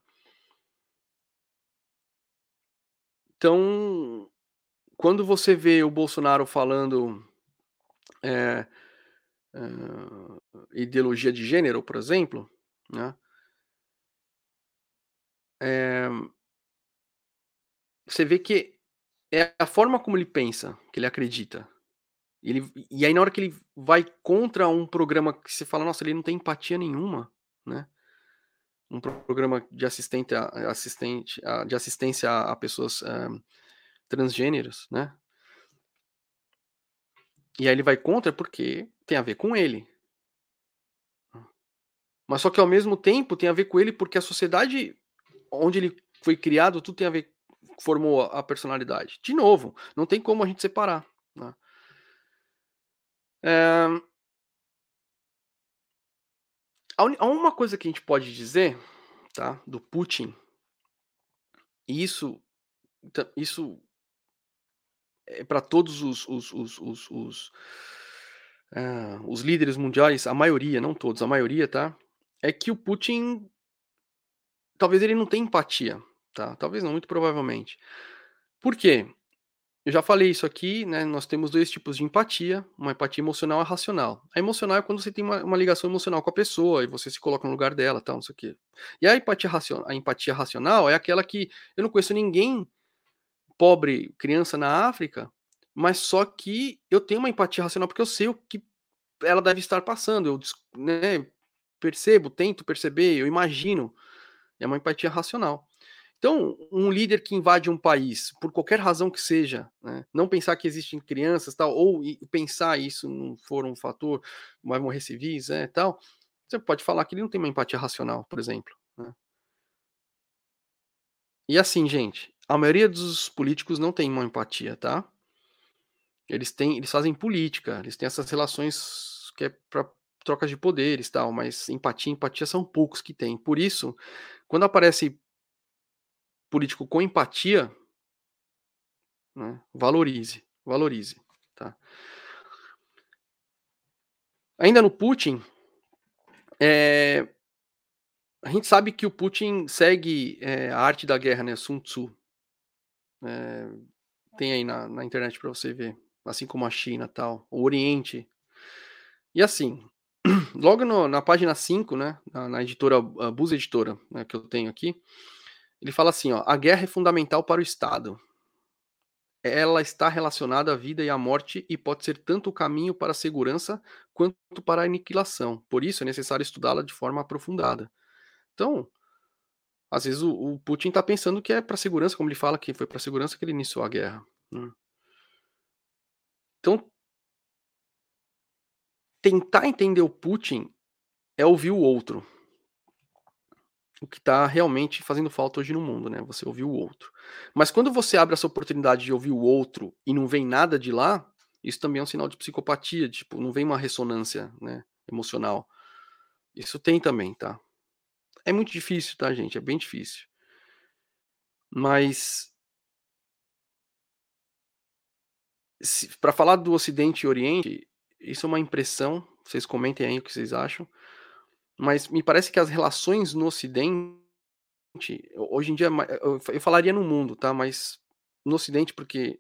Então, quando você vê o Bolsonaro falando é, é, ideologia de gênero, por exemplo, né? É, você vê que é a forma como ele pensa, que ele acredita. Ele, e aí, na hora que ele vai contra um programa que você fala, nossa, ele não tem empatia nenhuma, né? Um programa de assistente, assistente de assistência a, pessoas um, transgêneros, né? E aí ele vai contra porque tem a ver com ele. Mas só que ao mesmo tempo tem a ver com ele porque a sociedade onde ele foi criado, tudo tem a ver, formou a personalidade. De novo, não tem como a gente separar. Né? É, Há uma coisa que a gente pode dizer, tá, do Putin, e isso, isso é para todos os, os, os, os, os, uh, os líderes mundiais, a maioria, não todos, a maioria, tá, é que o Putin, talvez ele não tenha empatia, tá, talvez não, muito provavelmente. Por quê? Eu já falei isso aqui, né? Nós temos dois tipos de empatia, uma empatia emocional e racional. A emocional é quando você tem uma, uma, ligação emocional com a pessoa e você se coloca no lugar dela, tal, não sei o quê. E a empatia, racional, a empatia racional é aquela que eu não conheço ninguém pobre, criança na África, mas só que eu tenho uma empatia racional porque eu sei o que ela deve estar passando, eu né, percebo, tento perceber, eu imagino. É uma empatia racional. Então, um líder que invade um país, por qualquer razão que seja, né, não pensar que existem crianças, tal, ou pensar isso não for um fator, vai morrer civis, é, tal, você pode falar que ele não tem uma empatia racional, por exemplo. Né? E assim, gente, a maioria dos políticos não tem uma empatia, tá? Eles têm, eles fazem política, eles têm essas relações que é para trocas de poderes, tal, mas empatia, empatia são poucos que têm. Por isso, quando aparece político com empatia, né, valorize, valorize. Tá? Ainda no Putin, é, a gente sabe que o Putin segue é, a arte da guerra, né, Sun Tzu. É, tem aí na, na internet para você ver, assim como a China tal, o Oriente. E assim, logo no, na página 5, né, na, na editora, a Bus Editora, né, que eu tenho aqui, ele fala assim, ó, a guerra é fundamental para o Estado. Ela está relacionada à vida e à morte e pode ser tanto o caminho para a segurança quanto para a aniquilação. Por isso é necessário estudá-la de forma aprofundada. Então, às vezes o, o Putin está pensando que é para segurança, como ele fala que foi para segurança que ele iniciou a guerra. Né? Então, tentar entender o Putin é ouvir o outro. O que está realmente fazendo falta hoje no mundo, né? Você ouvir o outro. Mas quando você abre essa oportunidade de ouvir o outro e não vem nada de lá, isso também é um sinal de psicopatia, tipo, não vem uma ressonância, né, emocional. Isso tem também, tá? É muito difícil, tá, gente? É bem difícil. Mas para falar do Ocidente e Oriente, isso é uma impressão. Vocês comentem aí o que vocês acham. Mas me parece que as relações no Ocidente, hoje em dia, eu falaria no mundo, tá? Mas no Ocidente, porque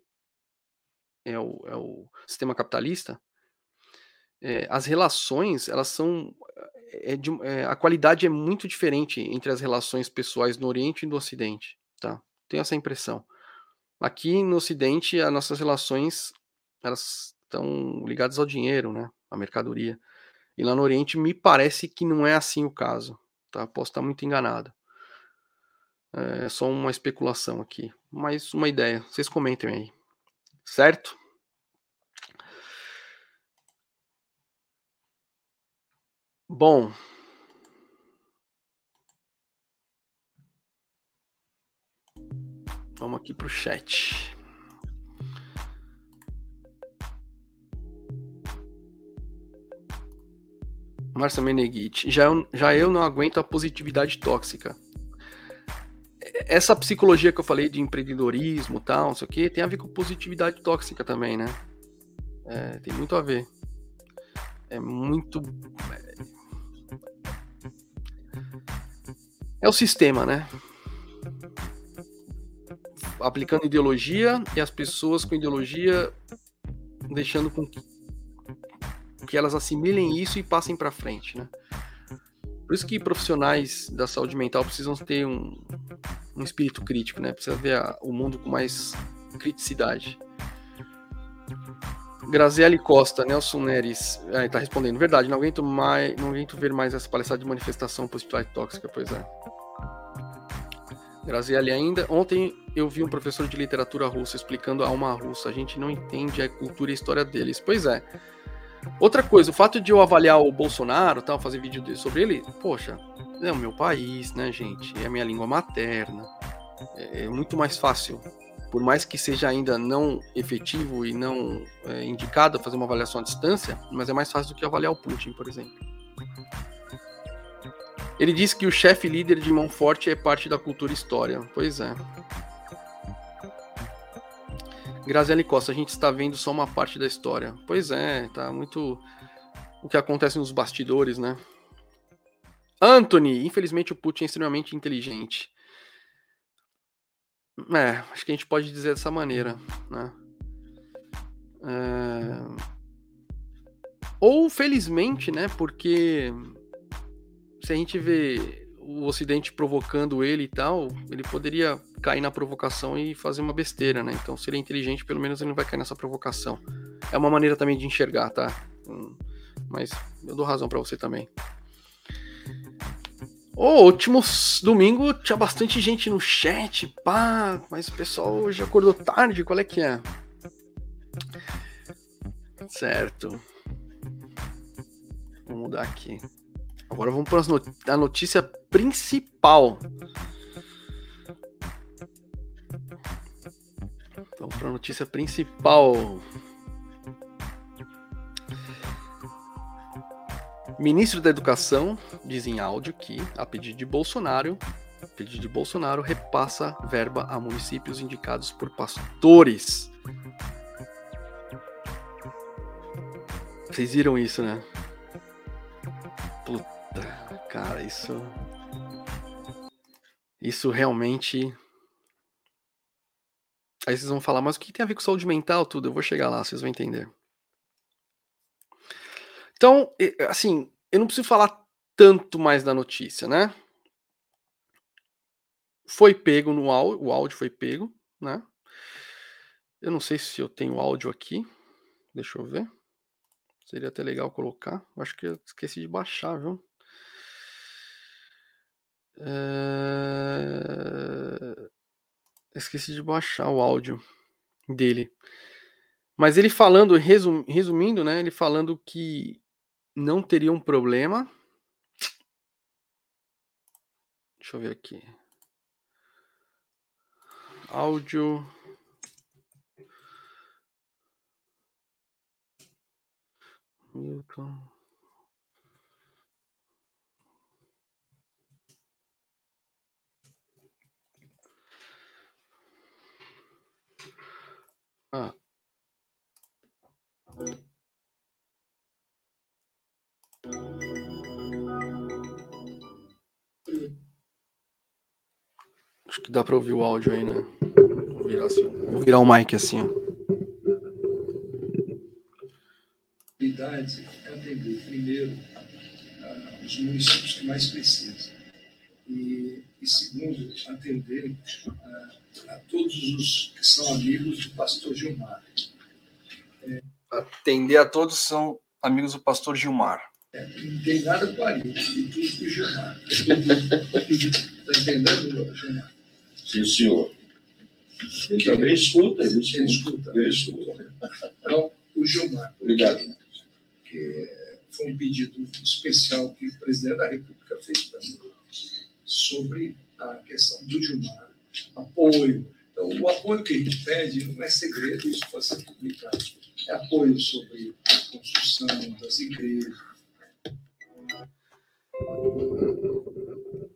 é o, é o sistema capitalista, é, as relações, elas são. É de, é, a qualidade é muito diferente entre as relações pessoais no Oriente e no Ocidente, tá? Tenho essa impressão. Aqui no Ocidente, as nossas relações, elas estão ligadas ao dinheiro, né? À mercadoria. E lá no Oriente me parece que não é assim o caso. Tá? Posso estar muito enganado. É só uma especulação aqui. Mas uma ideia. Vocês comentem aí. Certo? Bom. Vamos aqui para o chat. Márcia Meneghetti. Já, já eu não aguento a positividade tóxica. Essa psicologia que eu falei de empreendedorismo tal, não sei o que, tem a ver com positividade tóxica também, né? É, tem muito a ver. É muito. É o sistema, né? Aplicando ideologia e as pessoas com ideologia deixando com que que elas assimilem isso e passem para frente, né? Por isso que profissionais da saúde mental precisam ter um, um espírito crítico, né? Precisa ver a, o mundo com mais criticidade. Graziele Costa, Nelson Neres, é, tá respondendo. Verdade, não aguento mais, não aguento ver mais essa palestra de manifestação positividade tóxica, pois é. Graziele ainda. Ontem eu vi um professor de literatura russa explicando a alma russa. A gente não entende a cultura e a história deles. Pois é. Outra coisa, o fato de eu avaliar o Bolsonaro, tal, fazer vídeo sobre ele, poxa, é o meu país, né, gente? É a minha língua materna. É, é muito mais fácil, por mais que seja ainda não efetivo e não é, indicado fazer uma avaliação à distância, mas é mais fácil do que avaliar o Putin, por exemplo. Ele diz que o chefe líder de mão forte é parte da cultura história. Pois é. Graziele Costa, a gente está vendo só uma parte da história. Pois é, tá muito o que acontece nos bastidores, né? Anthony, infelizmente o Putin é extremamente inteligente. É, acho que a gente pode dizer dessa maneira, né? É... Ou felizmente, né? Porque se a gente vê o Ocidente provocando ele e tal, ele poderia cair na provocação e fazer uma besteira, né? Então, se ele é inteligente, pelo menos ele não vai cair nessa provocação. É uma maneira também de enxergar, tá? Hum, mas eu dou razão para você também. O último domingo tinha bastante gente no chat, pá, mas o pessoal hoje acordou tarde, qual é que é? Certo. Vou mudar aqui. Agora vamos para a notícia principal. Vamos para a notícia principal. Ministro da Educação diz em áudio que, a pedido de Bolsonaro, a pedido de Bolsonaro, repassa verba a municípios indicados por pastores. Vocês viram isso, né? Puta cara, isso. Isso realmente. Aí vocês vão falar, mas o que tem a ver com saúde mental, tudo? Eu vou chegar lá, vocês vão entender. Então, assim, eu não preciso falar tanto mais da notícia, né? Foi pego no áudio, o áudio foi pego, né? Eu não sei se eu tenho áudio aqui. Deixa eu ver. Seria até legal colocar. Acho que eu esqueci de baixar, viu? É... Esqueci de baixar o áudio dele. Mas ele falando, resum, resumindo, né? Ele falando que não teria um problema. Deixa eu ver aqui. Áudio. Milton. Ah. Acho que dá para ouvir o áudio aí, né? Vou virar, assim, vou virar o mic assim, ó. é atender primeiro os municípios que mais precisam. E, e segundo, atender a, a, todos os que são amigos do pastor Gilmar. É, atender a todos são amigos do pastor Gilmar. É, não tem nada com a e tudo com o Gilmar. Está entendendo, Gilmar? Sim, senhor. Ele também escuta, ele escuta. Ele escuta. Ele escuta. Então, o Gilmar. Obrigado. Que foi um pedido especial que o presidente da República fez para mim sobre a questão do Gilmar, apoio. Então, o apoio que a gente pede não é segredo, isso pode ser publicado. É apoio sobre a construção das igrejas.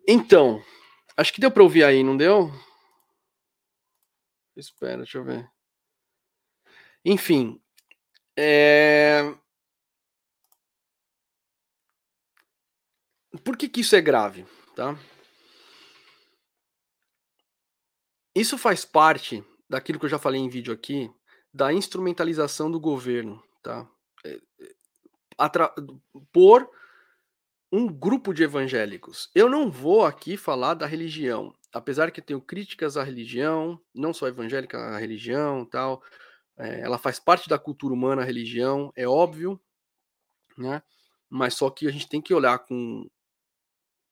Então, acho que deu para ouvir aí, não deu? Espera, deixa eu ver. Enfim, é... Por que, que isso é grave? Tá? Isso faz parte daquilo que eu já falei em vídeo aqui, da instrumentalização do governo, tá? É, é, atra... Por um grupo de evangélicos. Eu não vou aqui falar da religião, apesar que eu tenho críticas à religião, não só evangélica, a religião, tal. É, ela faz parte da cultura humana, a religião, é óbvio, né? Mas só que a gente tem que olhar com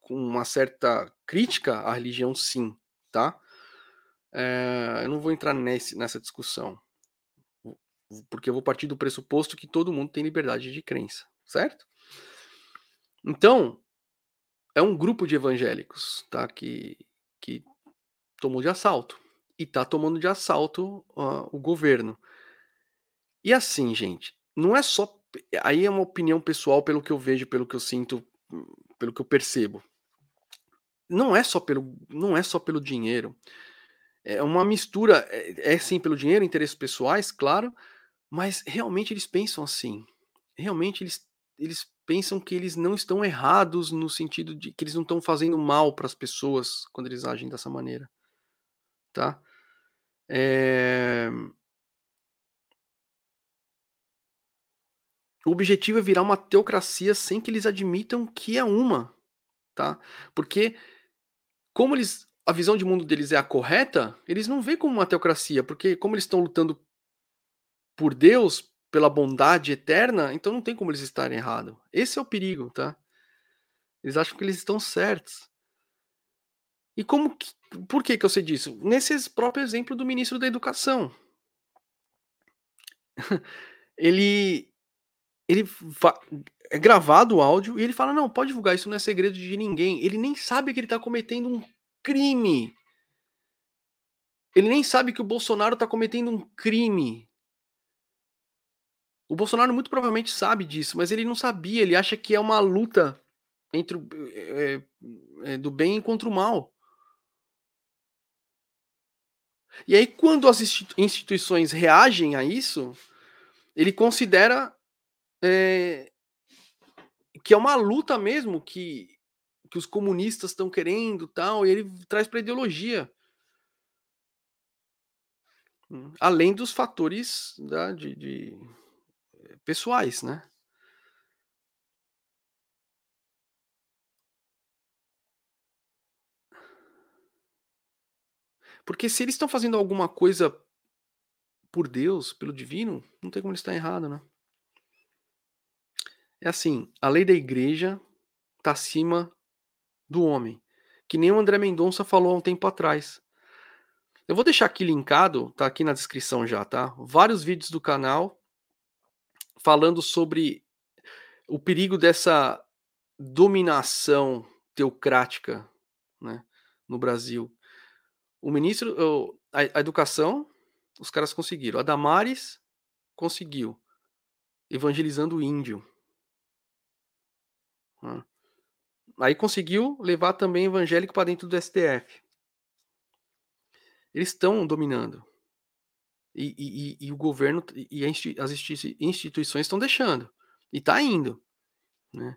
com uma certa crítica à religião, sim, tá? É, eu não vou entrar nesse, nessa discussão, porque eu vou partir do pressuposto que todo mundo tem liberdade de crença, certo? Então, é um grupo de evangélicos, tá? Que, que tomou de assalto e tá tomando de assalto uh, o governo. E assim, gente, não é só. Aí é uma opinião pessoal, pelo que eu vejo, pelo que eu sinto, pelo que eu percebo não é só pelo, não é só pelo dinheiro. É uma mistura, é, é sim pelo dinheiro, interesses pessoais, claro, mas realmente eles pensam assim. Realmente eles, eles pensam que eles não estão errados no sentido de que eles não estão fazendo mal para as pessoas quando eles agem dessa maneira. Tá? É... O objetivo é virar uma teocracia sem que eles admitam que é uma, tá? Porque como eles a visão de mundo deles é a correta, eles não veem como uma teocracia, porque como eles estão lutando por Deus, pela bondade eterna, então não tem como eles estarem errados. Esse é o perigo, tá? Eles acham que eles estão certos. E como que, por que que eu sei disso? Nesse próprio exemplo do ministro da Educação. ele ele é gravado o áudio e ele fala: não, pode divulgar, isso não é segredo de ninguém. Ele nem sabe que ele está cometendo um crime. Ele nem sabe que o Bolsonaro está cometendo um crime. O Bolsonaro muito provavelmente sabe disso, mas ele não sabia. Ele acha que é uma luta entre o, é, é, do bem contra o mal. E aí, quando as instituições reagem a isso, ele considera é, que é uma luta mesmo que, que os comunistas estão querendo tal, e ele traz para ideologia. Hum, além dos fatores da, de, de eh, pessoais, né? Porque se eles estão fazendo alguma coisa por Deus, pelo divino, não tem como eles estar errado, né? É assim, a lei da igreja está acima do homem. Que nem o André Mendonça falou há um tempo atrás. Eu vou deixar aqui linkado, tá aqui na descrição já, tá? Vários vídeos do canal falando sobre o perigo dessa dominação teocrática, né, no Brasil. O ministro, a, educação, os caras conseguiram. A Damares conseguiu, evangelizando o índio. Aí conseguiu levar também evangélico para dentro do STF. Eles estão dominando. E, e, e, o governo e as instituições estão deixando. E está indo. Né?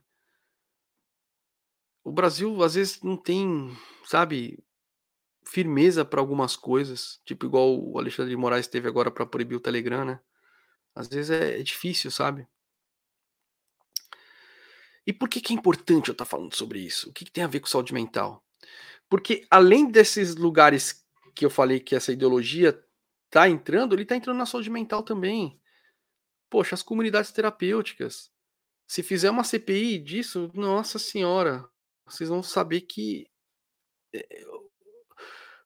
O Brasil, às vezes, não tem, sabe, firmeza para algumas coisas. Tipo, igual o Alexandre de Moraes teve agora para proibir o Telegram, né? Às vezes é, é difícil, sabe? E por que, que é importante eu estar tá falando sobre isso? O que, que tem a ver com saúde mental? Porque além desses lugares que eu falei que essa ideologia tá entrando, ele tá entrando na saúde mental também. Poxa, as comunidades terapêuticas. Se fizer uma CPI disso, nossa senhora, vocês vão saber que eh,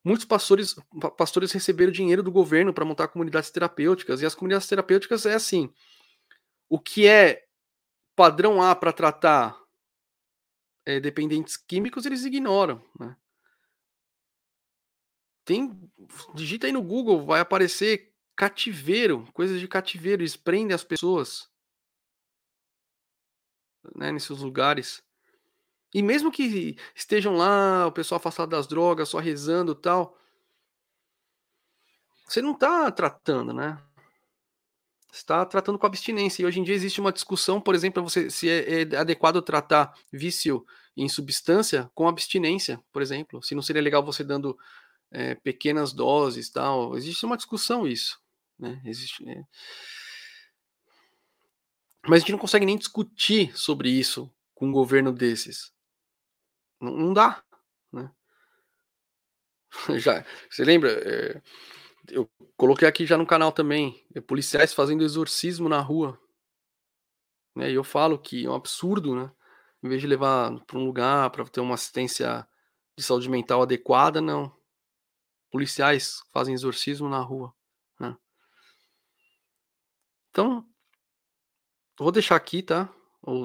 muitos pastores, pastores receberam dinheiro do governo para montar comunidades terapêuticas e as comunidades terapêuticas é assim, o que é padrão A para tratar é, dependentes químicos eles ignoram, né? Tem. Digita aí no Google, vai aparecer cativeiro, coisas de cativeiro, eles prendem as pessoas. Né, nesses lugares. E mesmo que estejam lá, o pessoal afastado das drogas, só rezando tal, você não está tratando, né? Está tratando com abstinência. E hoje em dia existe uma discussão, por exemplo, você se é, é, adequado tratar vício em substância com abstinência, por exemplo. Se não seria legal você dando é, pequenas doses tal. Existe uma discussão isso. Né? Existe, é... Mas a gente não consegue nem discutir sobre isso com um governo desses. Não, não dá. Né? já, você lembra? É, eu coloquei aqui já no canal também. É, policiais fazendo exorcismo na rua. Né? E eu falo que é um absurdo, né? Em vez de levar para um lugar para ter uma assistência de saúde mental adequada, não policiais fazem exorcismo na rua. Né? Então, vou deixar aqui, tá?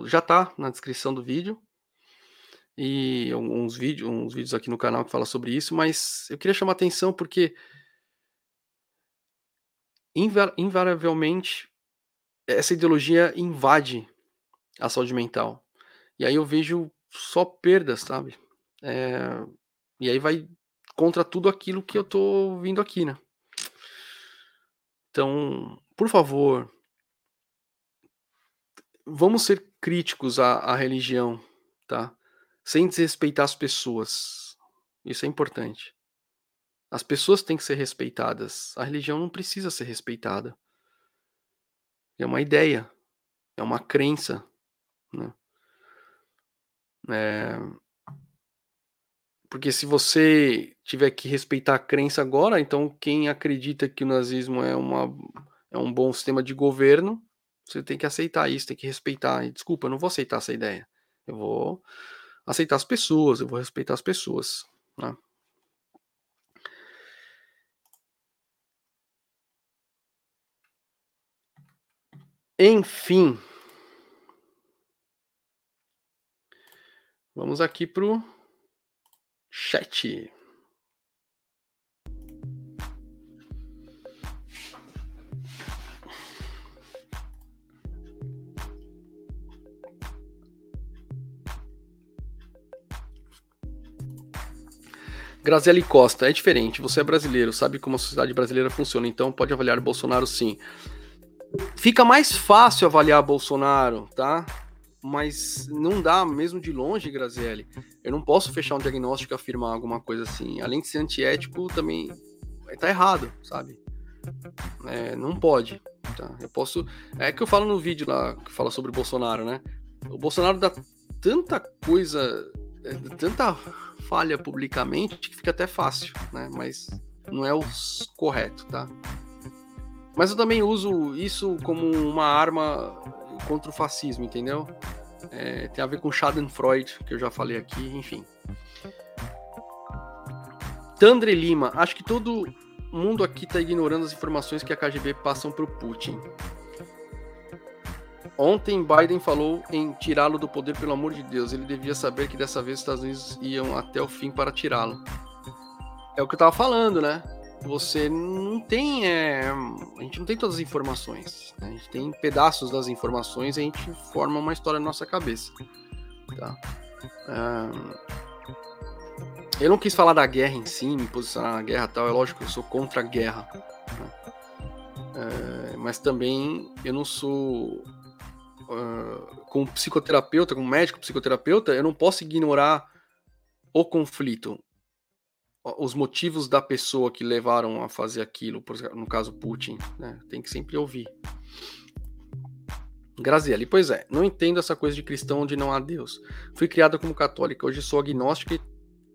Já tá na descrição do vídeo. E uns vídeos, uns vídeos aqui no canal que fala sobre isso, mas eu queria chamar atenção porque invariavelmente essa ideologia invade a saúde mental. E aí eu vejo só perdas, sabe? É, e aí vai contra tudo aquilo que eu tô vindo aqui, né? Então, por favor, vamos ser críticos à, à religião, tá? Sem desrespeitar as pessoas. Isso é importante. As pessoas têm que ser respeitadas. A religião não precisa ser respeitada. É uma ideia, é uma crença, né? É, porque se você tiver que respeitar a crença agora, então quem acredita que o nazismo é, uma, é um bom sistema de governo, você tem que aceitar isso, tem que respeitar. E, desculpa, eu não vou aceitar essa ideia. Eu vou aceitar as pessoas, eu vou respeitar as pessoas. Né? Enfim. Vamos aqui pro chat. Graziele Costa, é diferente. Você é brasileiro, sabe como a sociedade brasileira funciona, então pode avaliar Bolsonaro sim. Fica mais fácil avaliar Bolsonaro, tá? mas não dá mesmo de longe, Grazielli. Eu não posso fechar um diagnóstico e afirmar alguma coisa assim. Além de ser antiético, também tá errado, sabe? É, não pode. Tá? Eu posso. É que eu falo no vídeo lá que fala sobre o Bolsonaro, né? O Bolsonaro dá tanta coisa, é, tanta falha publicamente que fica até fácil, né? Mas não é o correto, tá? Mas eu também uso isso como uma arma contra o fascismo, entendeu? É, tem a ver com Schadenfreude, que eu já falei aqui, enfim. Tandre Lima, acho que todo mundo aqui está ignorando as informações que a KGB passam para o Putin. Ontem Biden falou em tirá-lo do poder, pelo amor de Deus. Ele devia saber que dessa vez os Estados Unidos iam até o fim para tirá-lo. É o que eu estava falando, né? Você não tem. É... A gente não tem todas as informações. Né? A gente tem pedaços das informações e a gente forma uma história na nossa cabeça. Tá? Eu não quis falar da guerra em si, me posicionar na guerra tal. É lógico que eu sou contra a guerra. Né? É... Mas também eu não sou uh, como psicoterapeuta, como médico psicoterapeuta, eu não posso ignorar o conflito, os motivos da pessoa que levaram a fazer aquilo, no caso Putin, né? Tem que sempre ouvir. Graziele, pois é, não entendo essa coisa de cristão onde não há Deus. Fui criada como católica, hoje sou agnóstica e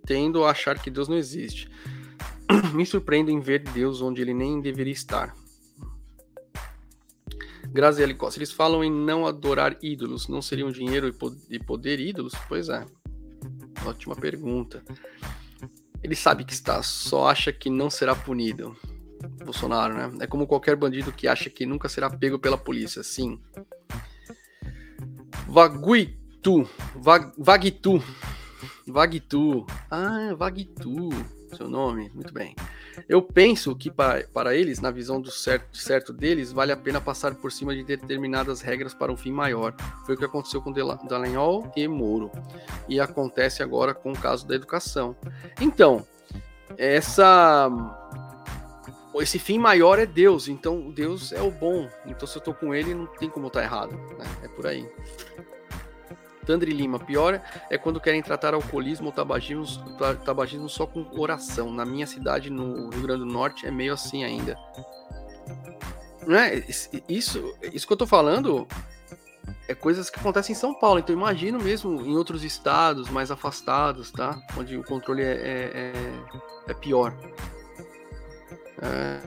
tendo a achar que Deus não existe. Me surpreendo em ver Deus onde ele nem deveria estar. Graziele Costa, eles falam em não adorar ídolos, não seriam dinheiro e poder ídolos? Pois é. Ótima pergunta. Ele sabe que está, só acha que não será punido. Bolsonaro, né? É como qualquer bandido que acha que nunca será pego pela polícia, sim. Vaguitu, Vag, Vagitu, Vagitu. Ah, Vagitu, seu nome, muito bem. Eu penso que para, para eles, na visão do certo, certo deles, vale a pena passar por cima de determinadas regras para um fim maior. Foi o que aconteceu com Dallagnol e Moro. E acontece agora com o caso da educação. Então, essa esse fim maior é Deus, então Deus é o bom. Então se eu tô com ele, não tem como estar tá errado. Né? É por aí. Tandri Lima, pior é quando querem tratar alcoolismo ou tabagismo, tabagismo só com oração. Na minha cidade, no Rio Grande do Norte, é meio assim ainda. Não é? Isso, isso que eu tô falando é coisas que acontecem em São Paulo. Então imagino mesmo em outros estados mais afastados, tá? Onde o controle é, é, é, é pior. É,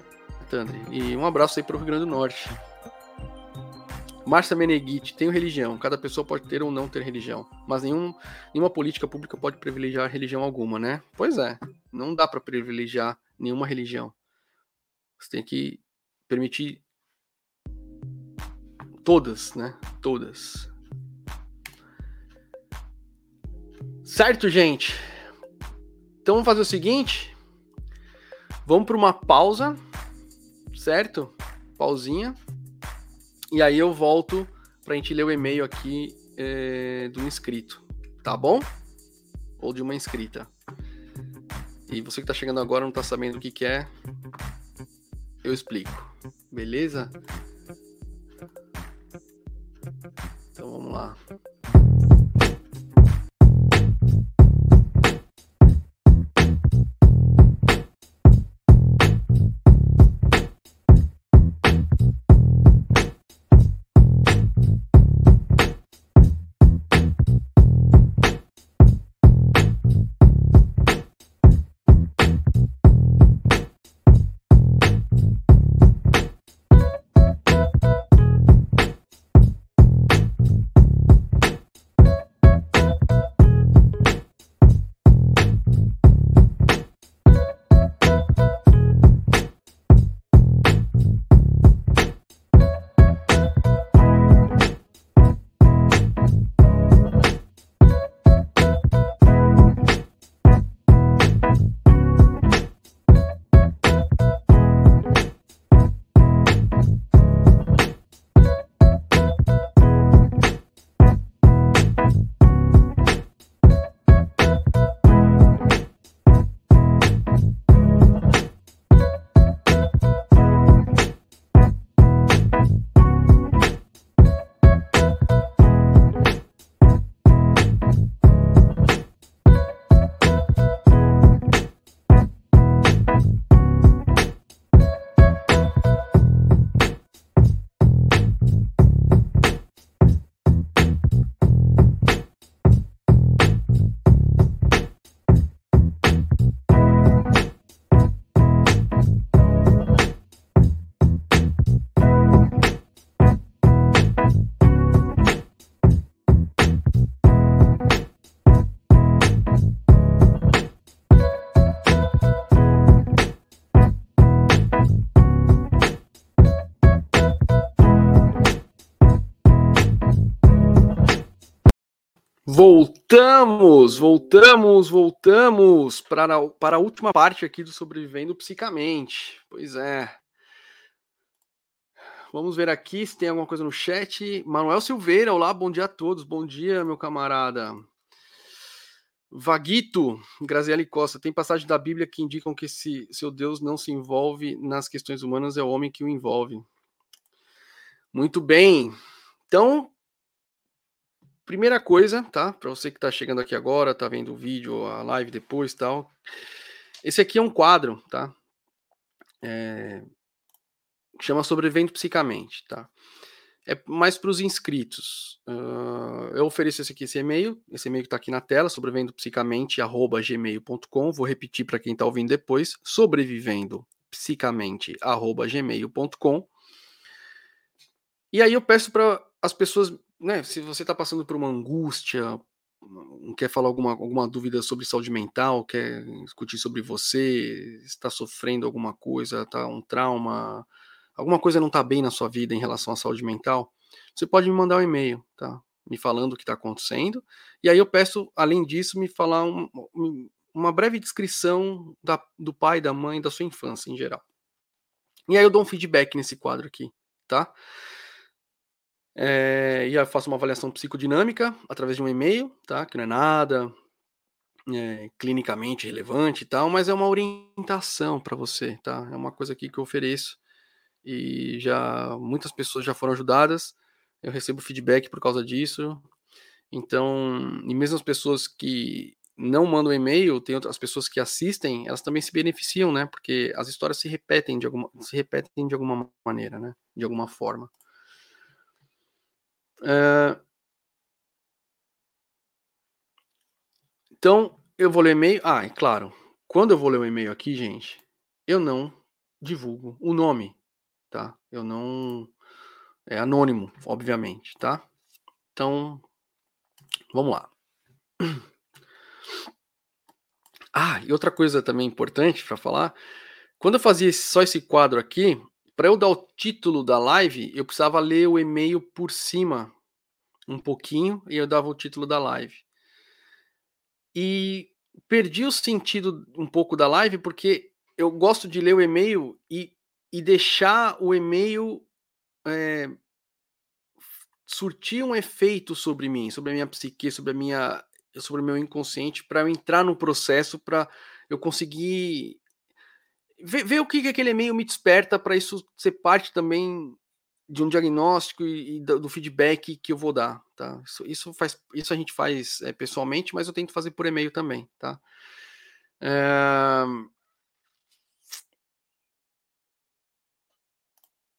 Tandri. E um abraço aí pro Rio Grande do Norte. Márcia Meneghitti, tenho religião. Cada pessoa pode ter ou não ter religião. Mas nenhum, nenhuma política pública pode privilegiar religião alguma, né? Pois é. Não dá para privilegiar nenhuma religião. Você tem que permitir todas, né? Todas. Certo, gente? Então vamos fazer o seguinte. Vamos para uma pausa, certo? Pausinha. E aí eu volto para a gente ler o e-mail aqui é, do inscrito, tá bom? Ou de uma inscrita. E você que está chegando agora não está sabendo o que, que é, eu explico. Beleza? Então vamos lá. Voltamos, voltamos, voltamos para para a última parte aqui do Sobrevivendo Psicamente. Pois é. Vamos ver aqui se tem alguma coisa no chat. Manuel Silveira, olá, bom dia a todos. Bom dia, meu camarada. Vaguito, Graziele Costa, tem passagem da Bíblia que indicam que se seu Deus não se envolve nas questões humanas, é o homem que o envolve. Muito bem. Então, primeira coisa, tá? Para você que está chegando aqui agora, tá vendo o vídeo, a live depois, tal. Esse aqui é um quadro, tá? É... Chama Sobrevivendo Psicamente, tá? É mais para os inscritos. Uh, eu ofereço esse aqui, esse e-mail, esse e-mail que está aqui na tela, sobrevivendopsicamente@gmail.com. Vou repetir para quem está ouvindo depois, sobrevivendopsicamente@gmail.com. E aí eu peço para as pessoas, né, se você está passando por uma angústia, quer falar alguma, alguma dúvida sobre saúde mental, quer discutir sobre você, está sofrendo alguma coisa, tá um trauma, alguma coisa não está bem na sua vida em relação à saúde mental, você pode me mandar um e-mail, tá? Me falando o que está acontecendo. E aí eu peço, além disso, me falar um, uma breve descrição da, do pai, da mãe, da sua infância em geral. E aí eu dou um feedback nesse quadro aqui, tá? É, e eu faço uma avaliação psicodinâmica através de um e-mail, tá? Que não é nada é, clinicamente relevante e tal, mas é uma orientação para você, tá? É uma coisa aqui que eu ofereço e já muitas pessoas já foram ajudadas. Eu recebo feedback por causa disso. Então, e mesmo as pessoas que não mandam e-mail, tem outras pessoas que assistem, elas também se beneficiam, né? Porque as histórias se repetem de alguma, se repetem de alguma maneira, né? De alguma forma. Uh, então, eu vou ler e-mail. Ah, e claro, quando eu vou ler o e-mail aqui, gente, eu não divulgo o nome, tá? Eu não. É anônimo, obviamente, tá? Então, vamos lá. Ah, e outra coisa também importante para falar: quando eu fazia só esse quadro aqui, para eu dar o título da live, eu precisava ler o e-mail por cima um pouquinho e eu dava o título da live. E perdi o sentido um pouco da live porque eu gosto de ler o e-mail e, e deixar o e-mail é, surtir um efeito sobre mim, sobre a minha psique, sobre a minha, sobre o meu inconsciente, para eu entrar no processo, para eu conseguir ver, ver o que, que aquele e-mail me desperta para isso ser parte também de um diagnóstico e, e do, do, feedback que eu vou dar, tá? Isso, isso, faz, isso a gente faz é, pessoalmente, mas eu tento fazer por e-mail também, tá? É...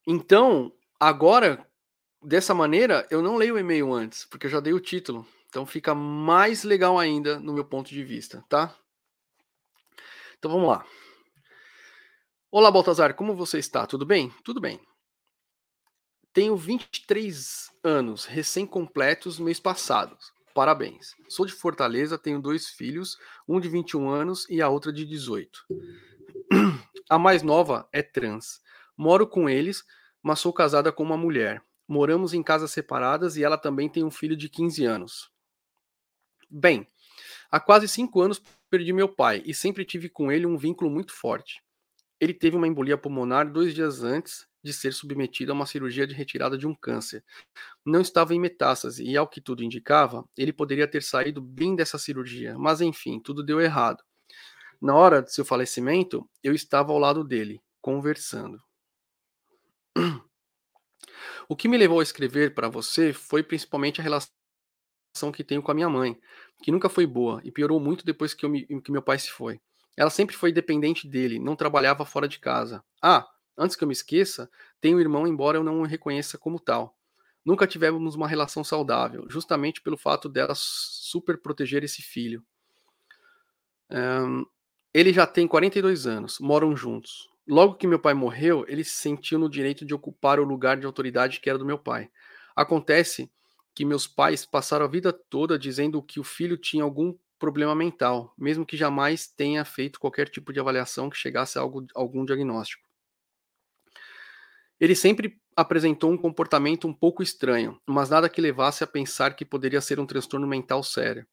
Então, agora, dessa maneira, eu não leio o e-mail antes, porque eu já dei o título. Então fica mais legal ainda no meu ponto de vista, tá? Então vamos lá. Olá, Baltazar, como você está? Tudo bem? Tudo bem. Tenho 23 anos, recém-completos mês passado. Parabéns. Sou de Fortaleza, tenho dois filhos, um de 21 anos e a outra de 18. A mais nova é trans. Moro com eles, mas sou casada com uma mulher. Moramos em casas separadas e ela também tem um filho de 15 anos. Bem, há quase cinco anos perdi meu pai e sempre tive com ele um vínculo muito forte. Ele teve uma embolia pulmonar dois dias antes de ser submetido a uma cirurgia de retirada de um câncer. Não estava em metástase e, ao que tudo indicava, ele poderia ter saído bem dessa cirurgia, mas enfim, tudo deu errado. Na hora de seu falecimento, eu estava ao lado dele, conversando. O que me levou a escrever para você foi principalmente a relação que tenho com a minha mãe, que nunca foi boa e piorou muito depois que, me, que meu pai se foi. Ela sempre foi dependente dele, não trabalhava fora de casa. Ah, antes que eu me esqueça, tenho um irmão, embora eu não o reconheça como tal. Nunca tivemos uma relação saudável, justamente pelo fato dela super proteger esse filho. Um, ele já tem 42 anos, moram juntos. Logo que meu pai morreu, ele se sentiu no direito de ocupar o lugar de autoridade que era do meu pai. Acontece que meus pais passaram a vida toda dizendo que o filho tinha algum problema mental, mesmo que jamais tenha feito qualquer tipo de avaliação que chegasse a algo, algum diagnóstico. Eles sempre apresentou um comportamento um pouco estranho, mas nada que levasse a pensar que poderia ser um transtorno mental sério.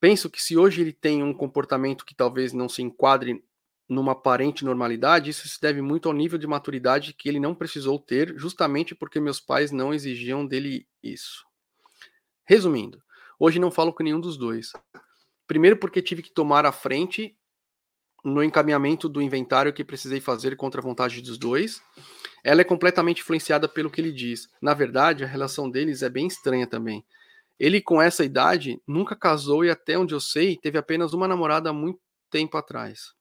Penso que se hoje ele tem um comportamento que talvez não se enquadre numa aparente normalidade, isso se deve muito ao nível de maturidade que ele não precisou ter, justamente porque meus pais não exigiam dele isso. Resumindo, hoje não falo com nenhum dos dois. Primeiro, porque tive que tomar a frente no encaminhamento do inventário que precisei fazer contra a vontade dos dois. Ela é completamente influenciada pelo que ele diz. Na verdade, a relação deles é bem estranha também. Ele, com essa idade, nunca casou e, até onde eu sei, teve apenas uma namorada há muito tempo atrás.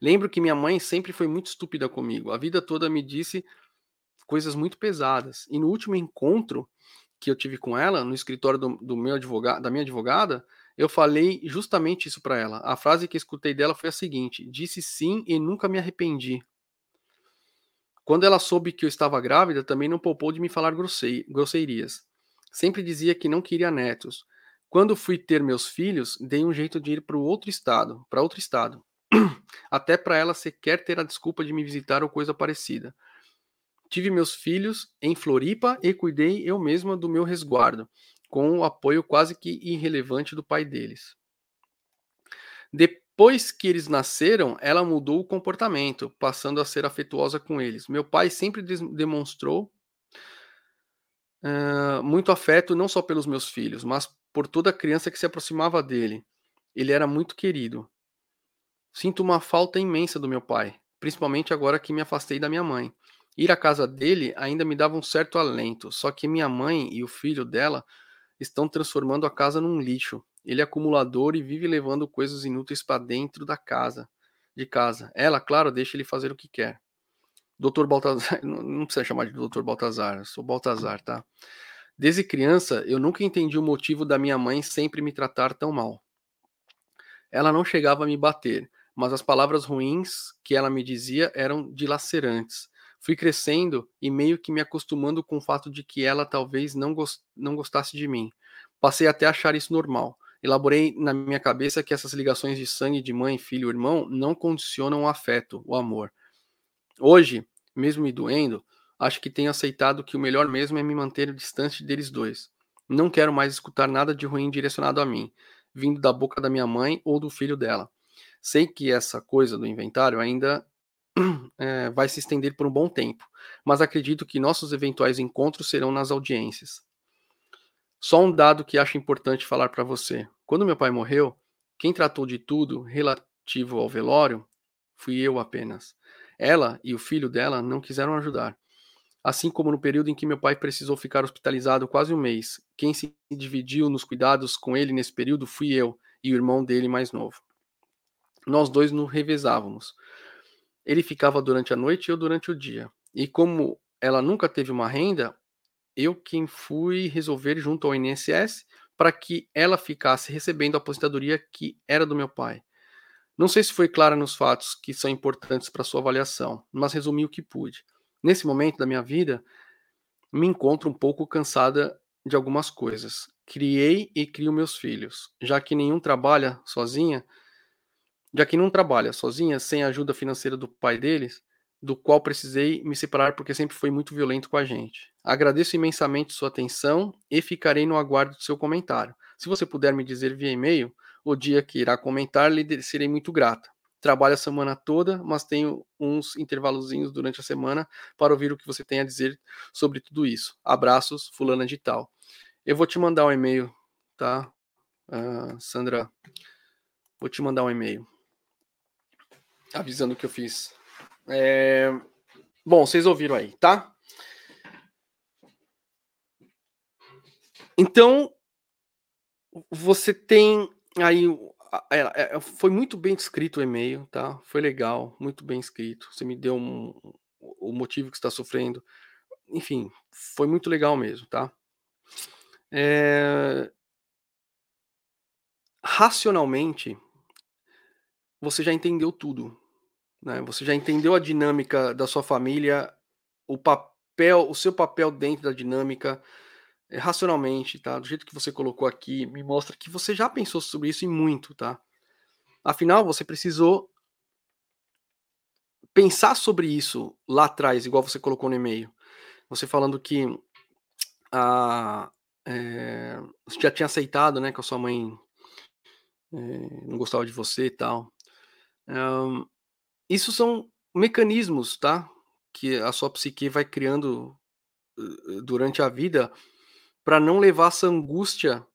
Lembro que minha mãe sempre foi muito estúpida comigo. A vida toda me disse coisas muito pesadas. E no último encontro que eu tive com ela, no escritório do, do meu advogado, da minha advogada, eu falei justamente isso para ela. A frase que escutei dela foi a seguinte: disse sim e nunca me arrependi. Quando ela soube que eu estava grávida, também não poupou de me falar grosseirias. Sempre dizia que não queria netos. Quando fui ter meus filhos, dei um jeito de ir para outro estado, para outro estado. Até para ela sequer ter a desculpa de me visitar ou coisa parecida. Tive meus filhos em Floripa e cuidei eu mesma do meu resguardo, com o apoio quase que irrelevante do pai deles. Depois que eles nasceram, ela mudou o comportamento, passando a ser afetuosa com eles. Meu pai sempre demonstrou uh, muito afeto, não só pelos meus filhos, mas por toda criança que se aproximava dele. Ele era muito querido. Sinto uma falta imensa do meu pai, principalmente agora que me afastei da minha mãe. Ir à casa dele ainda me dava um certo alento, só que minha mãe e o filho dela estão transformando a casa num lixo. Ele é acumulador e vive levando coisas inúteis para dentro da casa, de casa. Ela, claro, deixa ele fazer o que quer. Doutor Baltazar, não precisa chamar de Doutor Baltazar, sou Baltazar, tá? Desde criança, eu nunca entendi o motivo da minha mãe sempre me tratar tão mal. Ela não chegava a me bater, mas as palavras ruins que ela me dizia eram dilacerantes. Fui crescendo e meio que me acostumando com o fato de que ela talvez não, gost não gostasse de mim. Passei até a achar isso normal. Elaborei na minha cabeça que essas ligações de sangue de mãe, filho, irmão não condicionam o afeto, o amor. Hoje, mesmo me doendo, acho que tenho aceitado que o melhor mesmo é me manter distante deles dois. Não quero mais escutar nada de ruim direcionado a mim, vindo da boca da minha mãe ou do filho dela. Sei que essa coisa do inventário ainda é, vai se estender por um bom tempo, mas acredito que nossos eventuais encontros serão nas audiências. Só um dado que acho importante falar para você. Quando meu pai morreu, quem tratou de tudo relativo ao velório fui eu apenas. Ela e o filho dela não quiseram ajudar. Assim como no período em que meu pai precisou ficar hospitalizado quase um mês, quem se dividiu nos cuidados com ele nesse período fui eu e o irmão dele mais novo nós dois nos revezávamos. Ele ficava durante a noite e eu durante o dia. E como ela nunca teve uma renda, eu quem fui resolver junto ao INSS para que ela ficasse recebendo a aposentadoria que era do meu pai. Não sei se foi clara nos fatos que são importantes para sua avaliação, mas resumi o que pude. Nesse momento da minha vida, me encontro um pouco cansada de algumas coisas. Criei e crio meus filhos. Já que nenhum trabalha sozinha, já que não trabalha sozinha, sem a ajuda financeira do pai deles, do qual precisei me separar porque sempre foi muito violento com a gente. Agradeço imensamente sua atenção e ficarei no aguardo do seu comentário. Se você puder me dizer via e-mail o dia que irá comentar, lhe serei muito grata. Trabalho a semana toda, mas tenho uns intervalozinhos durante a semana para ouvir o que você tem a dizer sobre tudo isso. Abraços, fulana de tal. Eu vou te mandar um e-mail, tá, uh, Sandra? Vou te mandar um e-mail avisando que eu fiz. É... Bom, vocês ouviram aí, tá? Então, você tem aí. É, é, foi muito bem escrito o e-mail, tá? Foi legal, muito bem escrito. Você me deu um, o motivo que está sofrendo. Enfim, foi muito legal mesmo, tá? É... Racionalmente, você já entendeu tudo. Né? Você já entendeu a dinâmica da sua família, o papel, o seu papel dentro da dinâmica, é, racionalmente, tá? Do jeito que você colocou aqui, me mostra que você já pensou sobre isso e muito, tá? Afinal, você precisou pensar sobre isso lá atrás, igual você colocou no e-mail, você falando que a, é, você já tinha aceitado, né, que a sua mãe é, não gostava de você e tal. Um, isso são mecanismos, tá? Que a sua psique vai criando uh, durante a vida para não levar essa angústia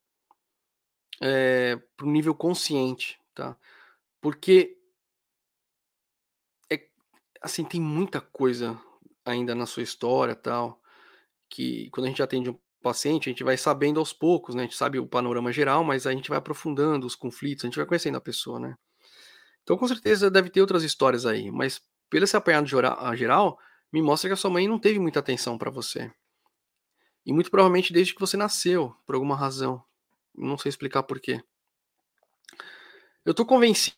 é, para o nível consciente, tá? Porque é, assim tem muita coisa ainda na sua história, tal, que quando a gente atende um paciente, a gente vai sabendo aos poucos, né? A gente sabe o panorama geral, mas a gente vai aprofundando os conflitos, a gente vai conhecendo a pessoa, né? Então, com certeza, deve ter outras histórias aí, mas pelo esse apanhado geral, me mostra que a sua mãe não teve muita atenção para você. E muito provavelmente desde que você nasceu, por alguma razão. Não sei explicar por quê. Eu tô convencido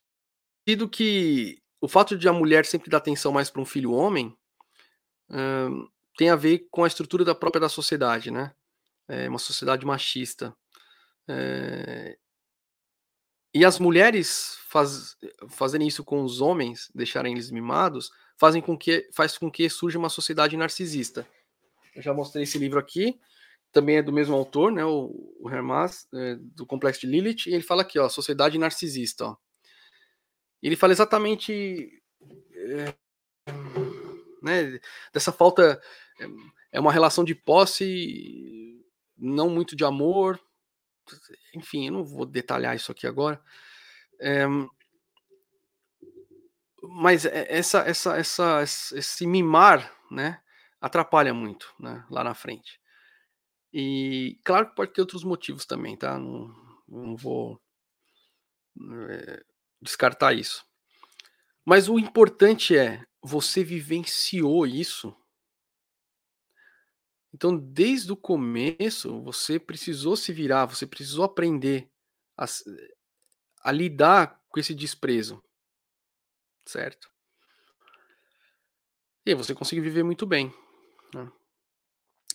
que o fato de a mulher sempre dar atenção mais para um filho homem hum, tem a ver com a estrutura da própria da sociedade, né? É uma sociedade machista. É... E as mulheres faz, fazerem isso com os homens, deixarem eles mimados, fazem com que, faz com que surja uma sociedade narcisista. Eu já mostrei esse livro aqui, também é do mesmo autor, né, o, o Hermas, é, do Complexo de Lilith, e ele fala aqui, ó, sociedade narcisista. Ó. Ele fala exatamente é, né, dessa falta, é, é uma relação de posse, não muito de amor, enfim, eu não vou detalhar isso aqui agora. É, mas essa, essa, essa, esse mimar, né, atrapalha muito, né, lá na frente. E claro que pode ter outros motivos também, tá? Não, não vou é, descartar isso. Mas o importante é você vivenciou isso. Então, desde o começo, você precisou se virar, você precisou aprender a, a lidar com esse desprezo. Certo? E você conseguiu viver muito bem. Né?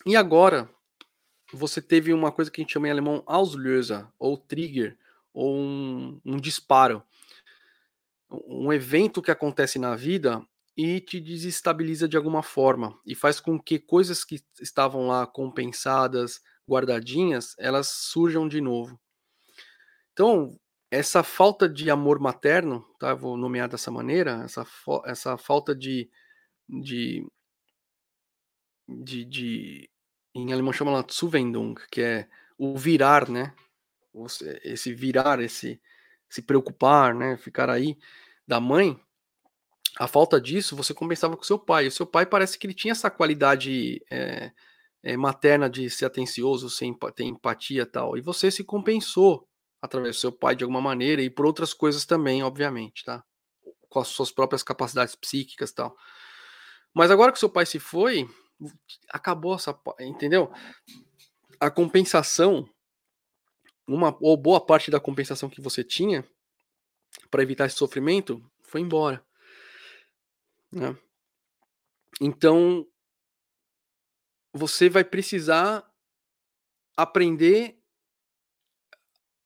E agora, você teve uma coisa que a gente chama em alemão Auslöser, ou trigger, ou um, um disparo. Um evento que acontece na vida e te desestabiliza de alguma forma e faz com que coisas que estavam lá compensadas, guardadinhas, elas surjam de novo. Então, essa falta de amor materno, tá? Vou nomear dessa maneira, essa, essa falta de, de, de, de em alemão chama lá Zuwendung, que é o virar, né? Esse virar, esse se preocupar, né? Ficar aí da mãe. A falta disso você compensava com seu pai. O seu pai parece que ele tinha essa qualidade é, é, materna de ser atencioso, sem ter empatia tal. E você se compensou através do seu pai de alguma maneira e por outras coisas também, obviamente, tá? Com as suas próprias capacidades psíquicas tal. Mas agora que seu pai se foi, acabou essa, entendeu? A compensação, uma ou boa parte da compensação que você tinha para evitar esse sofrimento foi embora, né? Então você vai precisar aprender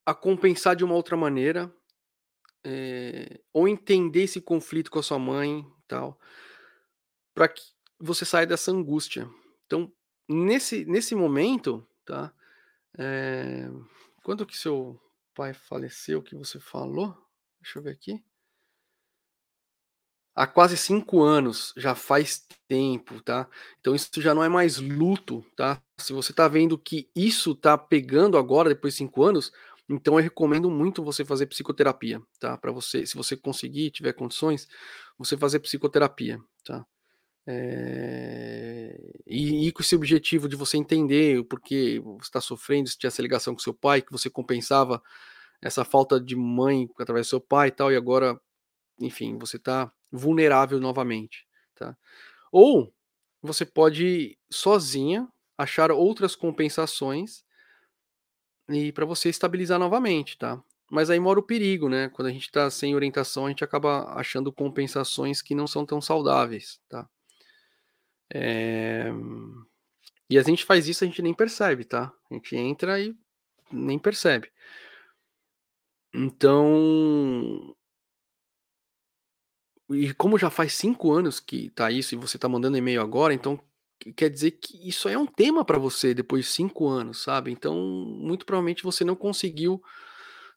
a compensar de uma outra maneira, é, ou entender esse conflito com a sua mãe tal, para que você saia dessa angústia. Então, nesse, nesse momento, tá? É, quando que seu pai faleceu, que você falou? Deixa eu ver aqui. Há quase cinco anos, já faz tempo, tá? Então isso já não é mais luto, tá? Se você tá vendo que isso tá pegando agora, depois de cinco anos, então eu recomendo muito você fazer psicoterapia, tá? Para você, se você conseguir, tiver condições, você fazer psicoterapia, tá? É... E, e, com esse objetivo de você entender o porquê você está sofrendo, se tinha essa ligação com seu pai, que você compensava essa falta de mãe através do seu pai e tal, e agora, enfim, você está vulnerável novamente, tá? Ou você pode sozinha achar outras compensações e para você estabilizar novamente, tá? Mas aí mora o perigo, né? Quando a gente está sem orientação, a gente acaba achando compensações que não são tão saudáveis, tá? É... E a gente faz isso, a gente nem percebe, tá? A gente entra e nem percebe. Então, e como já faz cinco anos que tá isso e você tá mandando e-mail agora, então quer dizer que isso é um tema para você depois de cinco anos, sabe? Então, muito provavelmente você não conseguiu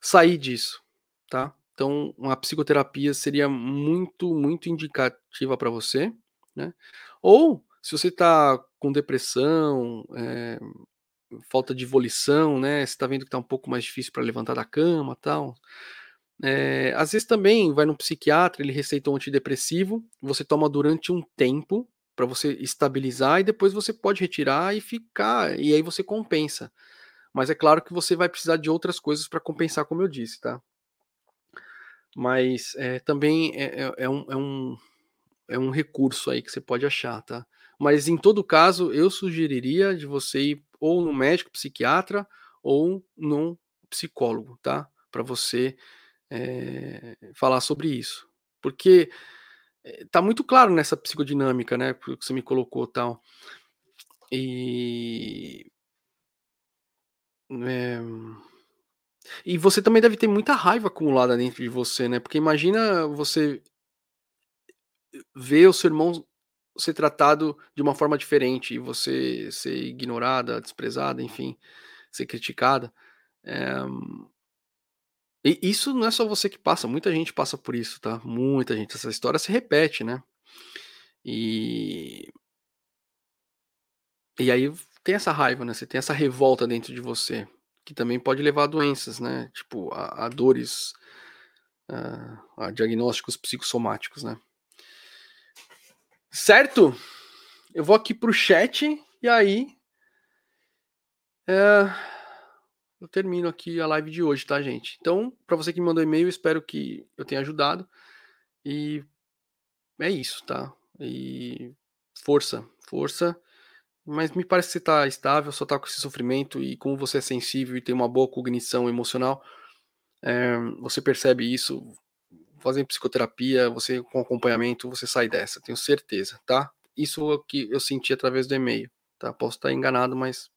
sair disso, tá? Então, uma psicoterapia seria muito, muito indicativa para você, né? Ou se você está com depressão, é, falta de volição, né? Você está vendo que está um pouco mais difícil para levantar da cama, tal. É, às vezes também vai no psiquiatra, ele receita um antidepressivo, você toma durante um tempo para você estabilizar e depois você pode retirar e ficar, e aí você compensa. Mas é claro que você vai precisar de outras coisas para compensar, como eu disse, tá? Mas é, também é, é, é, um, é, um, é um recurso aí que você pode achar, tá? Mas em todo caso, eu sugeriria de você ir ou no médico psiquiatra ou num psicólogo, tá? Para você é, falar sobre isso. Porque é, tá muito claro nessa psicodinâmica, né? Que você me colocou tal. E. É, e você também deve ter muita raiva acumulada dentro de você, né? Porque imagina você ver o seu irmão ser tratado de uma forma diferente e você ser ignorada, desprezada, enfim, ser criticada. É, e isso não é só você que passa, muita gente passa por isso, tá? Muita gente. Essa história se repete, né? E. E aí tem essa raiva, né? Você tem essa revolta dentro de você, que também pode levar a doenças, né? Tipo, a, a dores, a, a diagnósticos psicossomáticos, né? Certo? Eu vou aqui pro chat e aí. É eu termino aqui a live de hoje, tá, gente? Então, para você que me mandou e-mail, espero que eu tenha ajudado. E é isso, tá? E força, força. Mas me parece que você tá estável, só tá com esse sofrimento e como você é sensível e tem uma boa cognição emocional, é, você percebe isso. Fazendo psicoterapia, você com acompanhamento, você sai dessa, tenho certeza, tá? Isso é o que eu senti através do e-mail, tá? Posso estar enganado, mas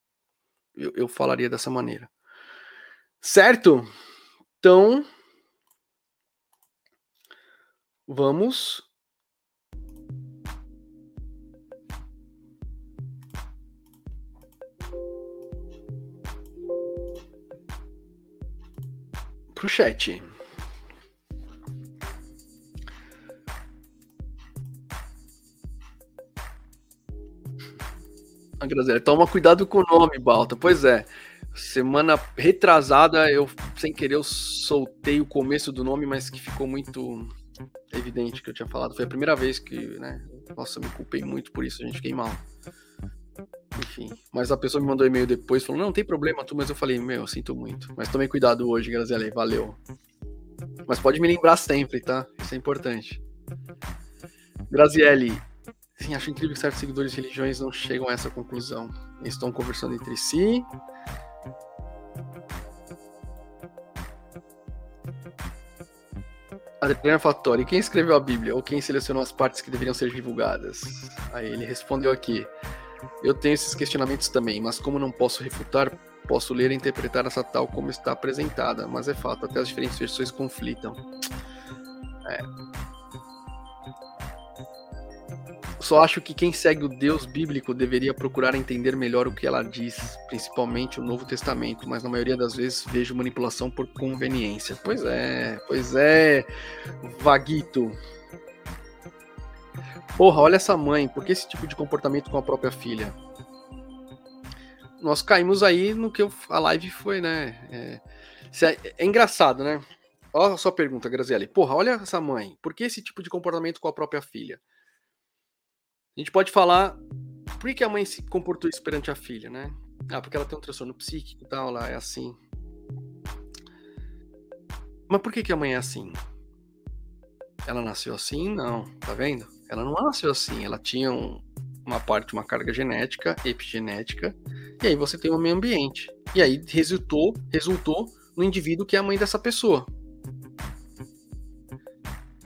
eu, eu falaria dessa maneira. Certo? Então, vamos pro chat. A Graziella, toma cuidado com o nome, Balta. Pois é. Semana retrasada, eu, sem querer, eu soltei o começo do nome, mas que ficou muito evidente que eu tinha falado. Foi a primeira vez que, né? Nossa, me culpei muito por isso, a gente fiquei mal. Enfim, mas a pessoa me mandou e-mail depois, falou, não, não tem problema, tu, mas eu falei, meu, eu sinto muito. Mas tomei cuidado hoje, Graziele, valeu. Mas pode me lembrar sempre, tá? Isso é importante. Graziele, sim, acho incrível que certos seguidores de religiões não chegam a essa conclusão. Eles estão conversando entre si, Adriano Fattori, quem escreveu a Bíblia ou quem selecionou as partes que deveriam ser divulgadas? Aí ele respondeu aqui: Eu tenho esses questionamentos também, mas como não posso refutar, posso ler e interpretar essa tal como está apresentada, mas é fato, até as diferentes versões conflitam. É, Só acho que quem segue o Deus bíblico deveria procurar entender melhor o que ela diz, principalmente o Novo Testamento, mas na maioria das vezes vejo manipulação por conveniência. Pois é, pois é, Vaguito. Porra, olha essa mãe, por que esse tipo de comportamento com a própria filha? Nós caímos aí no que a live foi, né? É, é, é engraçado, né? Olha a sua pergunta, Graziele. Porra, olha essa mãe, por que esse tipo de comportamento com a própria filha? A gente pode falar por que a mãe se comportou isso perante a filha, né? Ah, porque ela tem um transtorno psíquico e tal, ela é assim. Mas por que, que a mãe é assim? Ela nasceu assim? Não, tá vendo? Ela não nasceu assim, ela tinha um, uma parte, uma carga genética, epigenética, e aí você tem o meio ambiente. E aí resultou, resultou no indivíduo que é a mãe dessa pessoa.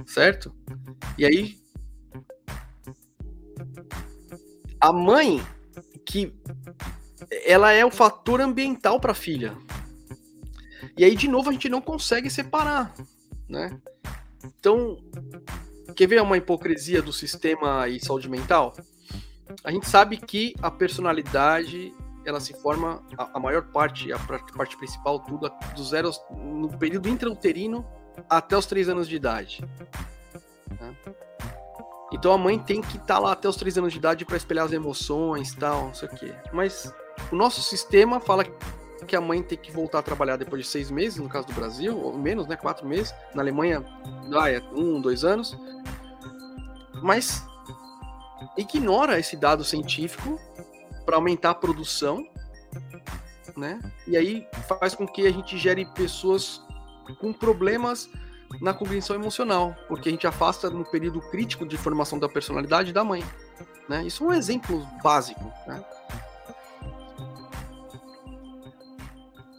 Certo? E aí a mãe que ela é o fator ambiental para a filha. E aí de novo a gente não consegue separar, né? Então quer ver uma hipocrisia do sistema e saúde mental? A gente sabe que a personalidade ela se forma a, a maior parte, a parte principal, tudo do zero no período intrauterino até os três anos de idade. Né? Então a mãe tem que estar tá lá até os três anos de idade para espelhar as emoções, tal, não sei o quê. Mas o nosso sistema fala que a mãe tem que voltar a trabalhar depois de seis meses, no caso do Brasil, ou menos, né? Quatro meses. Na Alemanha, ah, é um, dois anos. Mas ignora esse dado científico para aumentar a produção, né? E aí faz com que a gente gere pessoas com problemas na cognição emocional, porque a gente afasta no período crítico de formação da personalidade da mãe. Né? Isso é um exemplo básico. Né?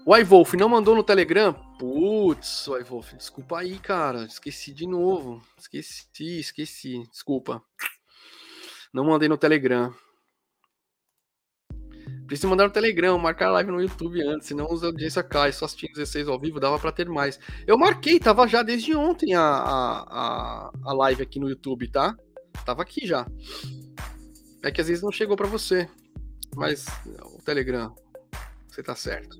O iWolf não mandou no Telegram? Putz, iWolf, desculpa aí, cara. Esqueci de novo. Esqueci, esqueci. Desculpa. Não mandei no Telegram. Preciso mandar no Telegram, marcar live no YouTube antes, senão a audiência cai. Só assistindo 16 ao vivo dava para ter mais. Eu marquei, tava já desde ontem a, a, a live aqui no YouTube, tá? Tava aqui já. É que às vezes não chegou para você. Mas o Telegram, você tá certo.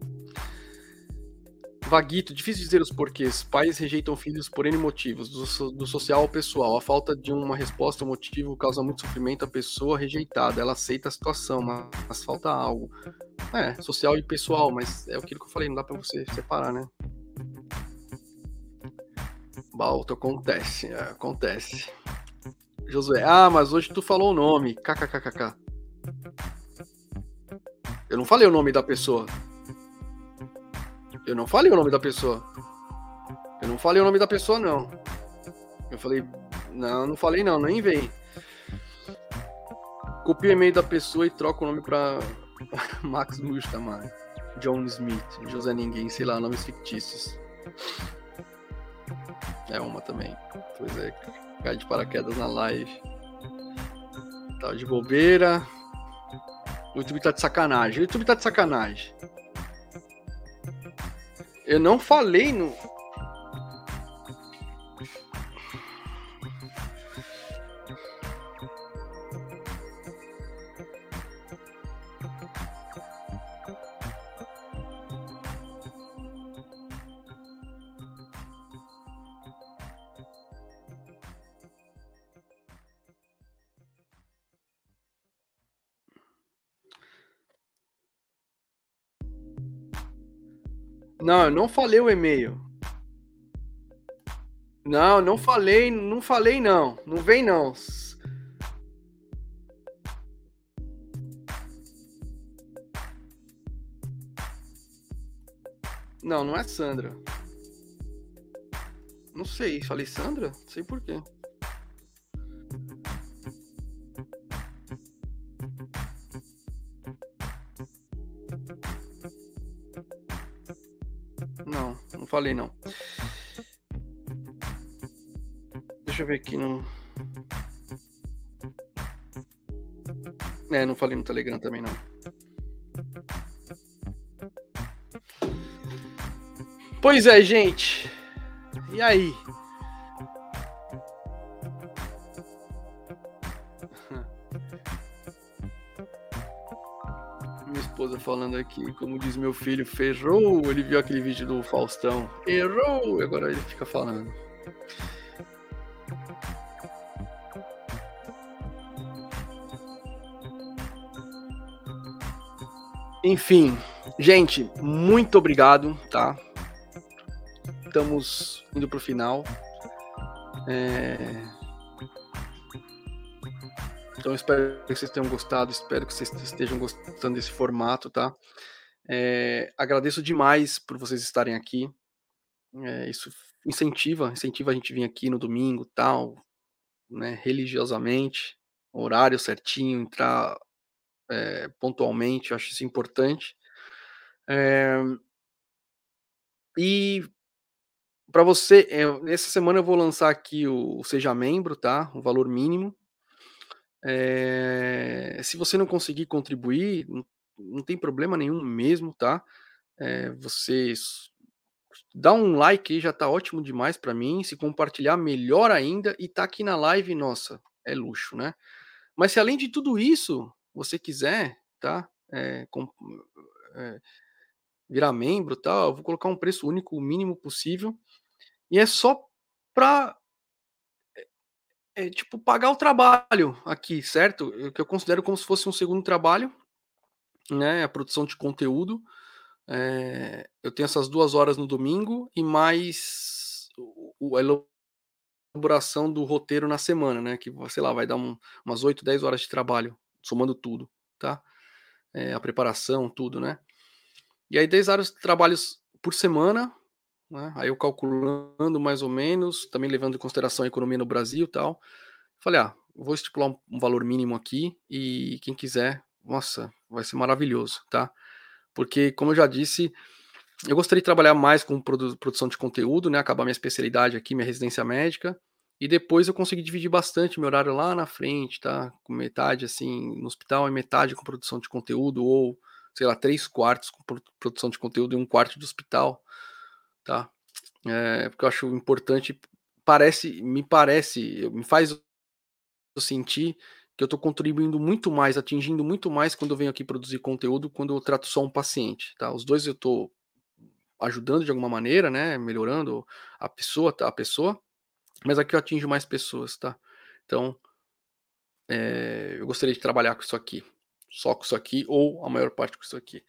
Vaguito, difícil dizer os porquês. Pais rejeitam filhos por N motivos, do, do, social ao pessoal. A falta de uma resposta ao motivo causa muito sofrimento à pessoa rejeitada. Ela aceita a situação, mas, mas falta algo. É, social e pessoal, mas é aquilo que eu falei, não dá pra você separar, né? Balto, acontece, é, acontece. Josué, ah, mas hoje tu falou o nome. KKKKK. Eu não falei o nome da pessoa. Eu não falei o nome da pessoa. Eu não falei o nome da pessoa, não. Eu falei. Não, não falei não, nem vem. Copia o e-mail da pessoa e troca o nome pra Max Mustaman, John Smith, José Ninguém, sei lá, nomes fictícios. É uma também. Pois é, cai de paraquedas na live. Tá de bobeira. O YouTube tá de sacanagem. O YouTube tá de sacanagem. Eu não falei no. Não, eu não falei o e-mail. Não, não falei, não falei não. Não vem não. Não, não é Sandra. Não sei, falei Sandra? Não sei por falei, não. Deixa eu ver aqui no. É, não falei no Telegram também, não. Pois é, gente. E aí? Falando aqui, como diz meu filho, ferrou. Ele viu aquele vídeo do Faustão, errou. Agora ele fica falando. Enfim, gente, muito obrigado, tá? Estamos indo pro final. É... Então espero que vocês tenham gostado, espero que vocês estejam gostando desse formato, tá? É, agradeço demais por vocês estarem aqui. É, isso incentiva, incentiva a gente vir aqui no domingo, tal, né, religiosamente, horário certinho, entrar é, pontualmente, eu acho isso importante. É, e para você, é, essa semana eu vou lançar aqui o Seja Membro, tá? O valor mínimo. É, se você não conseguir contribuir, não, não, tem problema nenhum mesmo, tá? É, você Dá um like aí, já tá ótimo demais para mim. Se compartilhar, melhor ainda. E tá aqui na live, nossa, é luxo, né? Mas se além de tudo isso, você quiser, tá? É, com, é, virar membro tal, eu vou colocar um preço único, o mínimo possível. E é só para é, é, tipo pagar o trabalho aqui, certo? O que eu considero como se fosse um segundo trabalho, né? A produção de conteúdo. É, eu tenho essas duas horas no domingo e mais a elaboração do roteiro na semana, né? Que, sei lá, vai dar um, umas 8, 10 horas de trabalho, somando tudo, tá? É, a preparação, tudo, né? E aí 10 horas de trabalhos por semana, né? Aí eu calculando mais ou menos, também levando em consideração a economia no Brasil e tal. Falei, ah, vou estipular um, valor mínimo aqui e quem quiser, nossa, vai ser maravilhoso, tá? porque, como eu já disse, eu gostaria de trabalhar mais com produ produção de conteúdo, né? Acabar minha especialidade aqui, minha residência médica, e depois eu consegui dividir bastante meu horário lá na frente, tá? Com metade assim no hospital e metade com produção de conteúdo, ou sei lá, três quartos com produção de conteúdo e um quarto de hospital, tá? É, porque eu acho importante, parece, me parece, me faz sentir que eu estou contribuindo muito mais, atingindo muito mais quando eu venho aqui produzir conteúdo, quando eu trato só um paciente, tá? Os dois eu estou ajudando de alguma maneira, né? Melhorando a pessoa, a pessoa, mas aqui eu atingo mais pessoas, tá? Então, é, eu gostaria de trabalhar com isso aqui, só com isso aqui, ou a maior parte com isso aqui.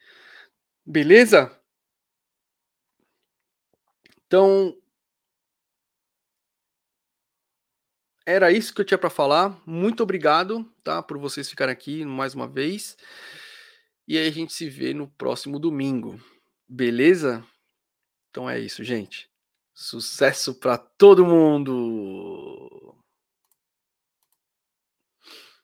Beleza? Então, Era isso que eu tinha para falar. Muito obrigado, tá, por vocês ficarem aqui mais uma vez. E aí a gente se vê no próximo domingo. Beleza? Então é isso, gente. Sucesso para todo mundo.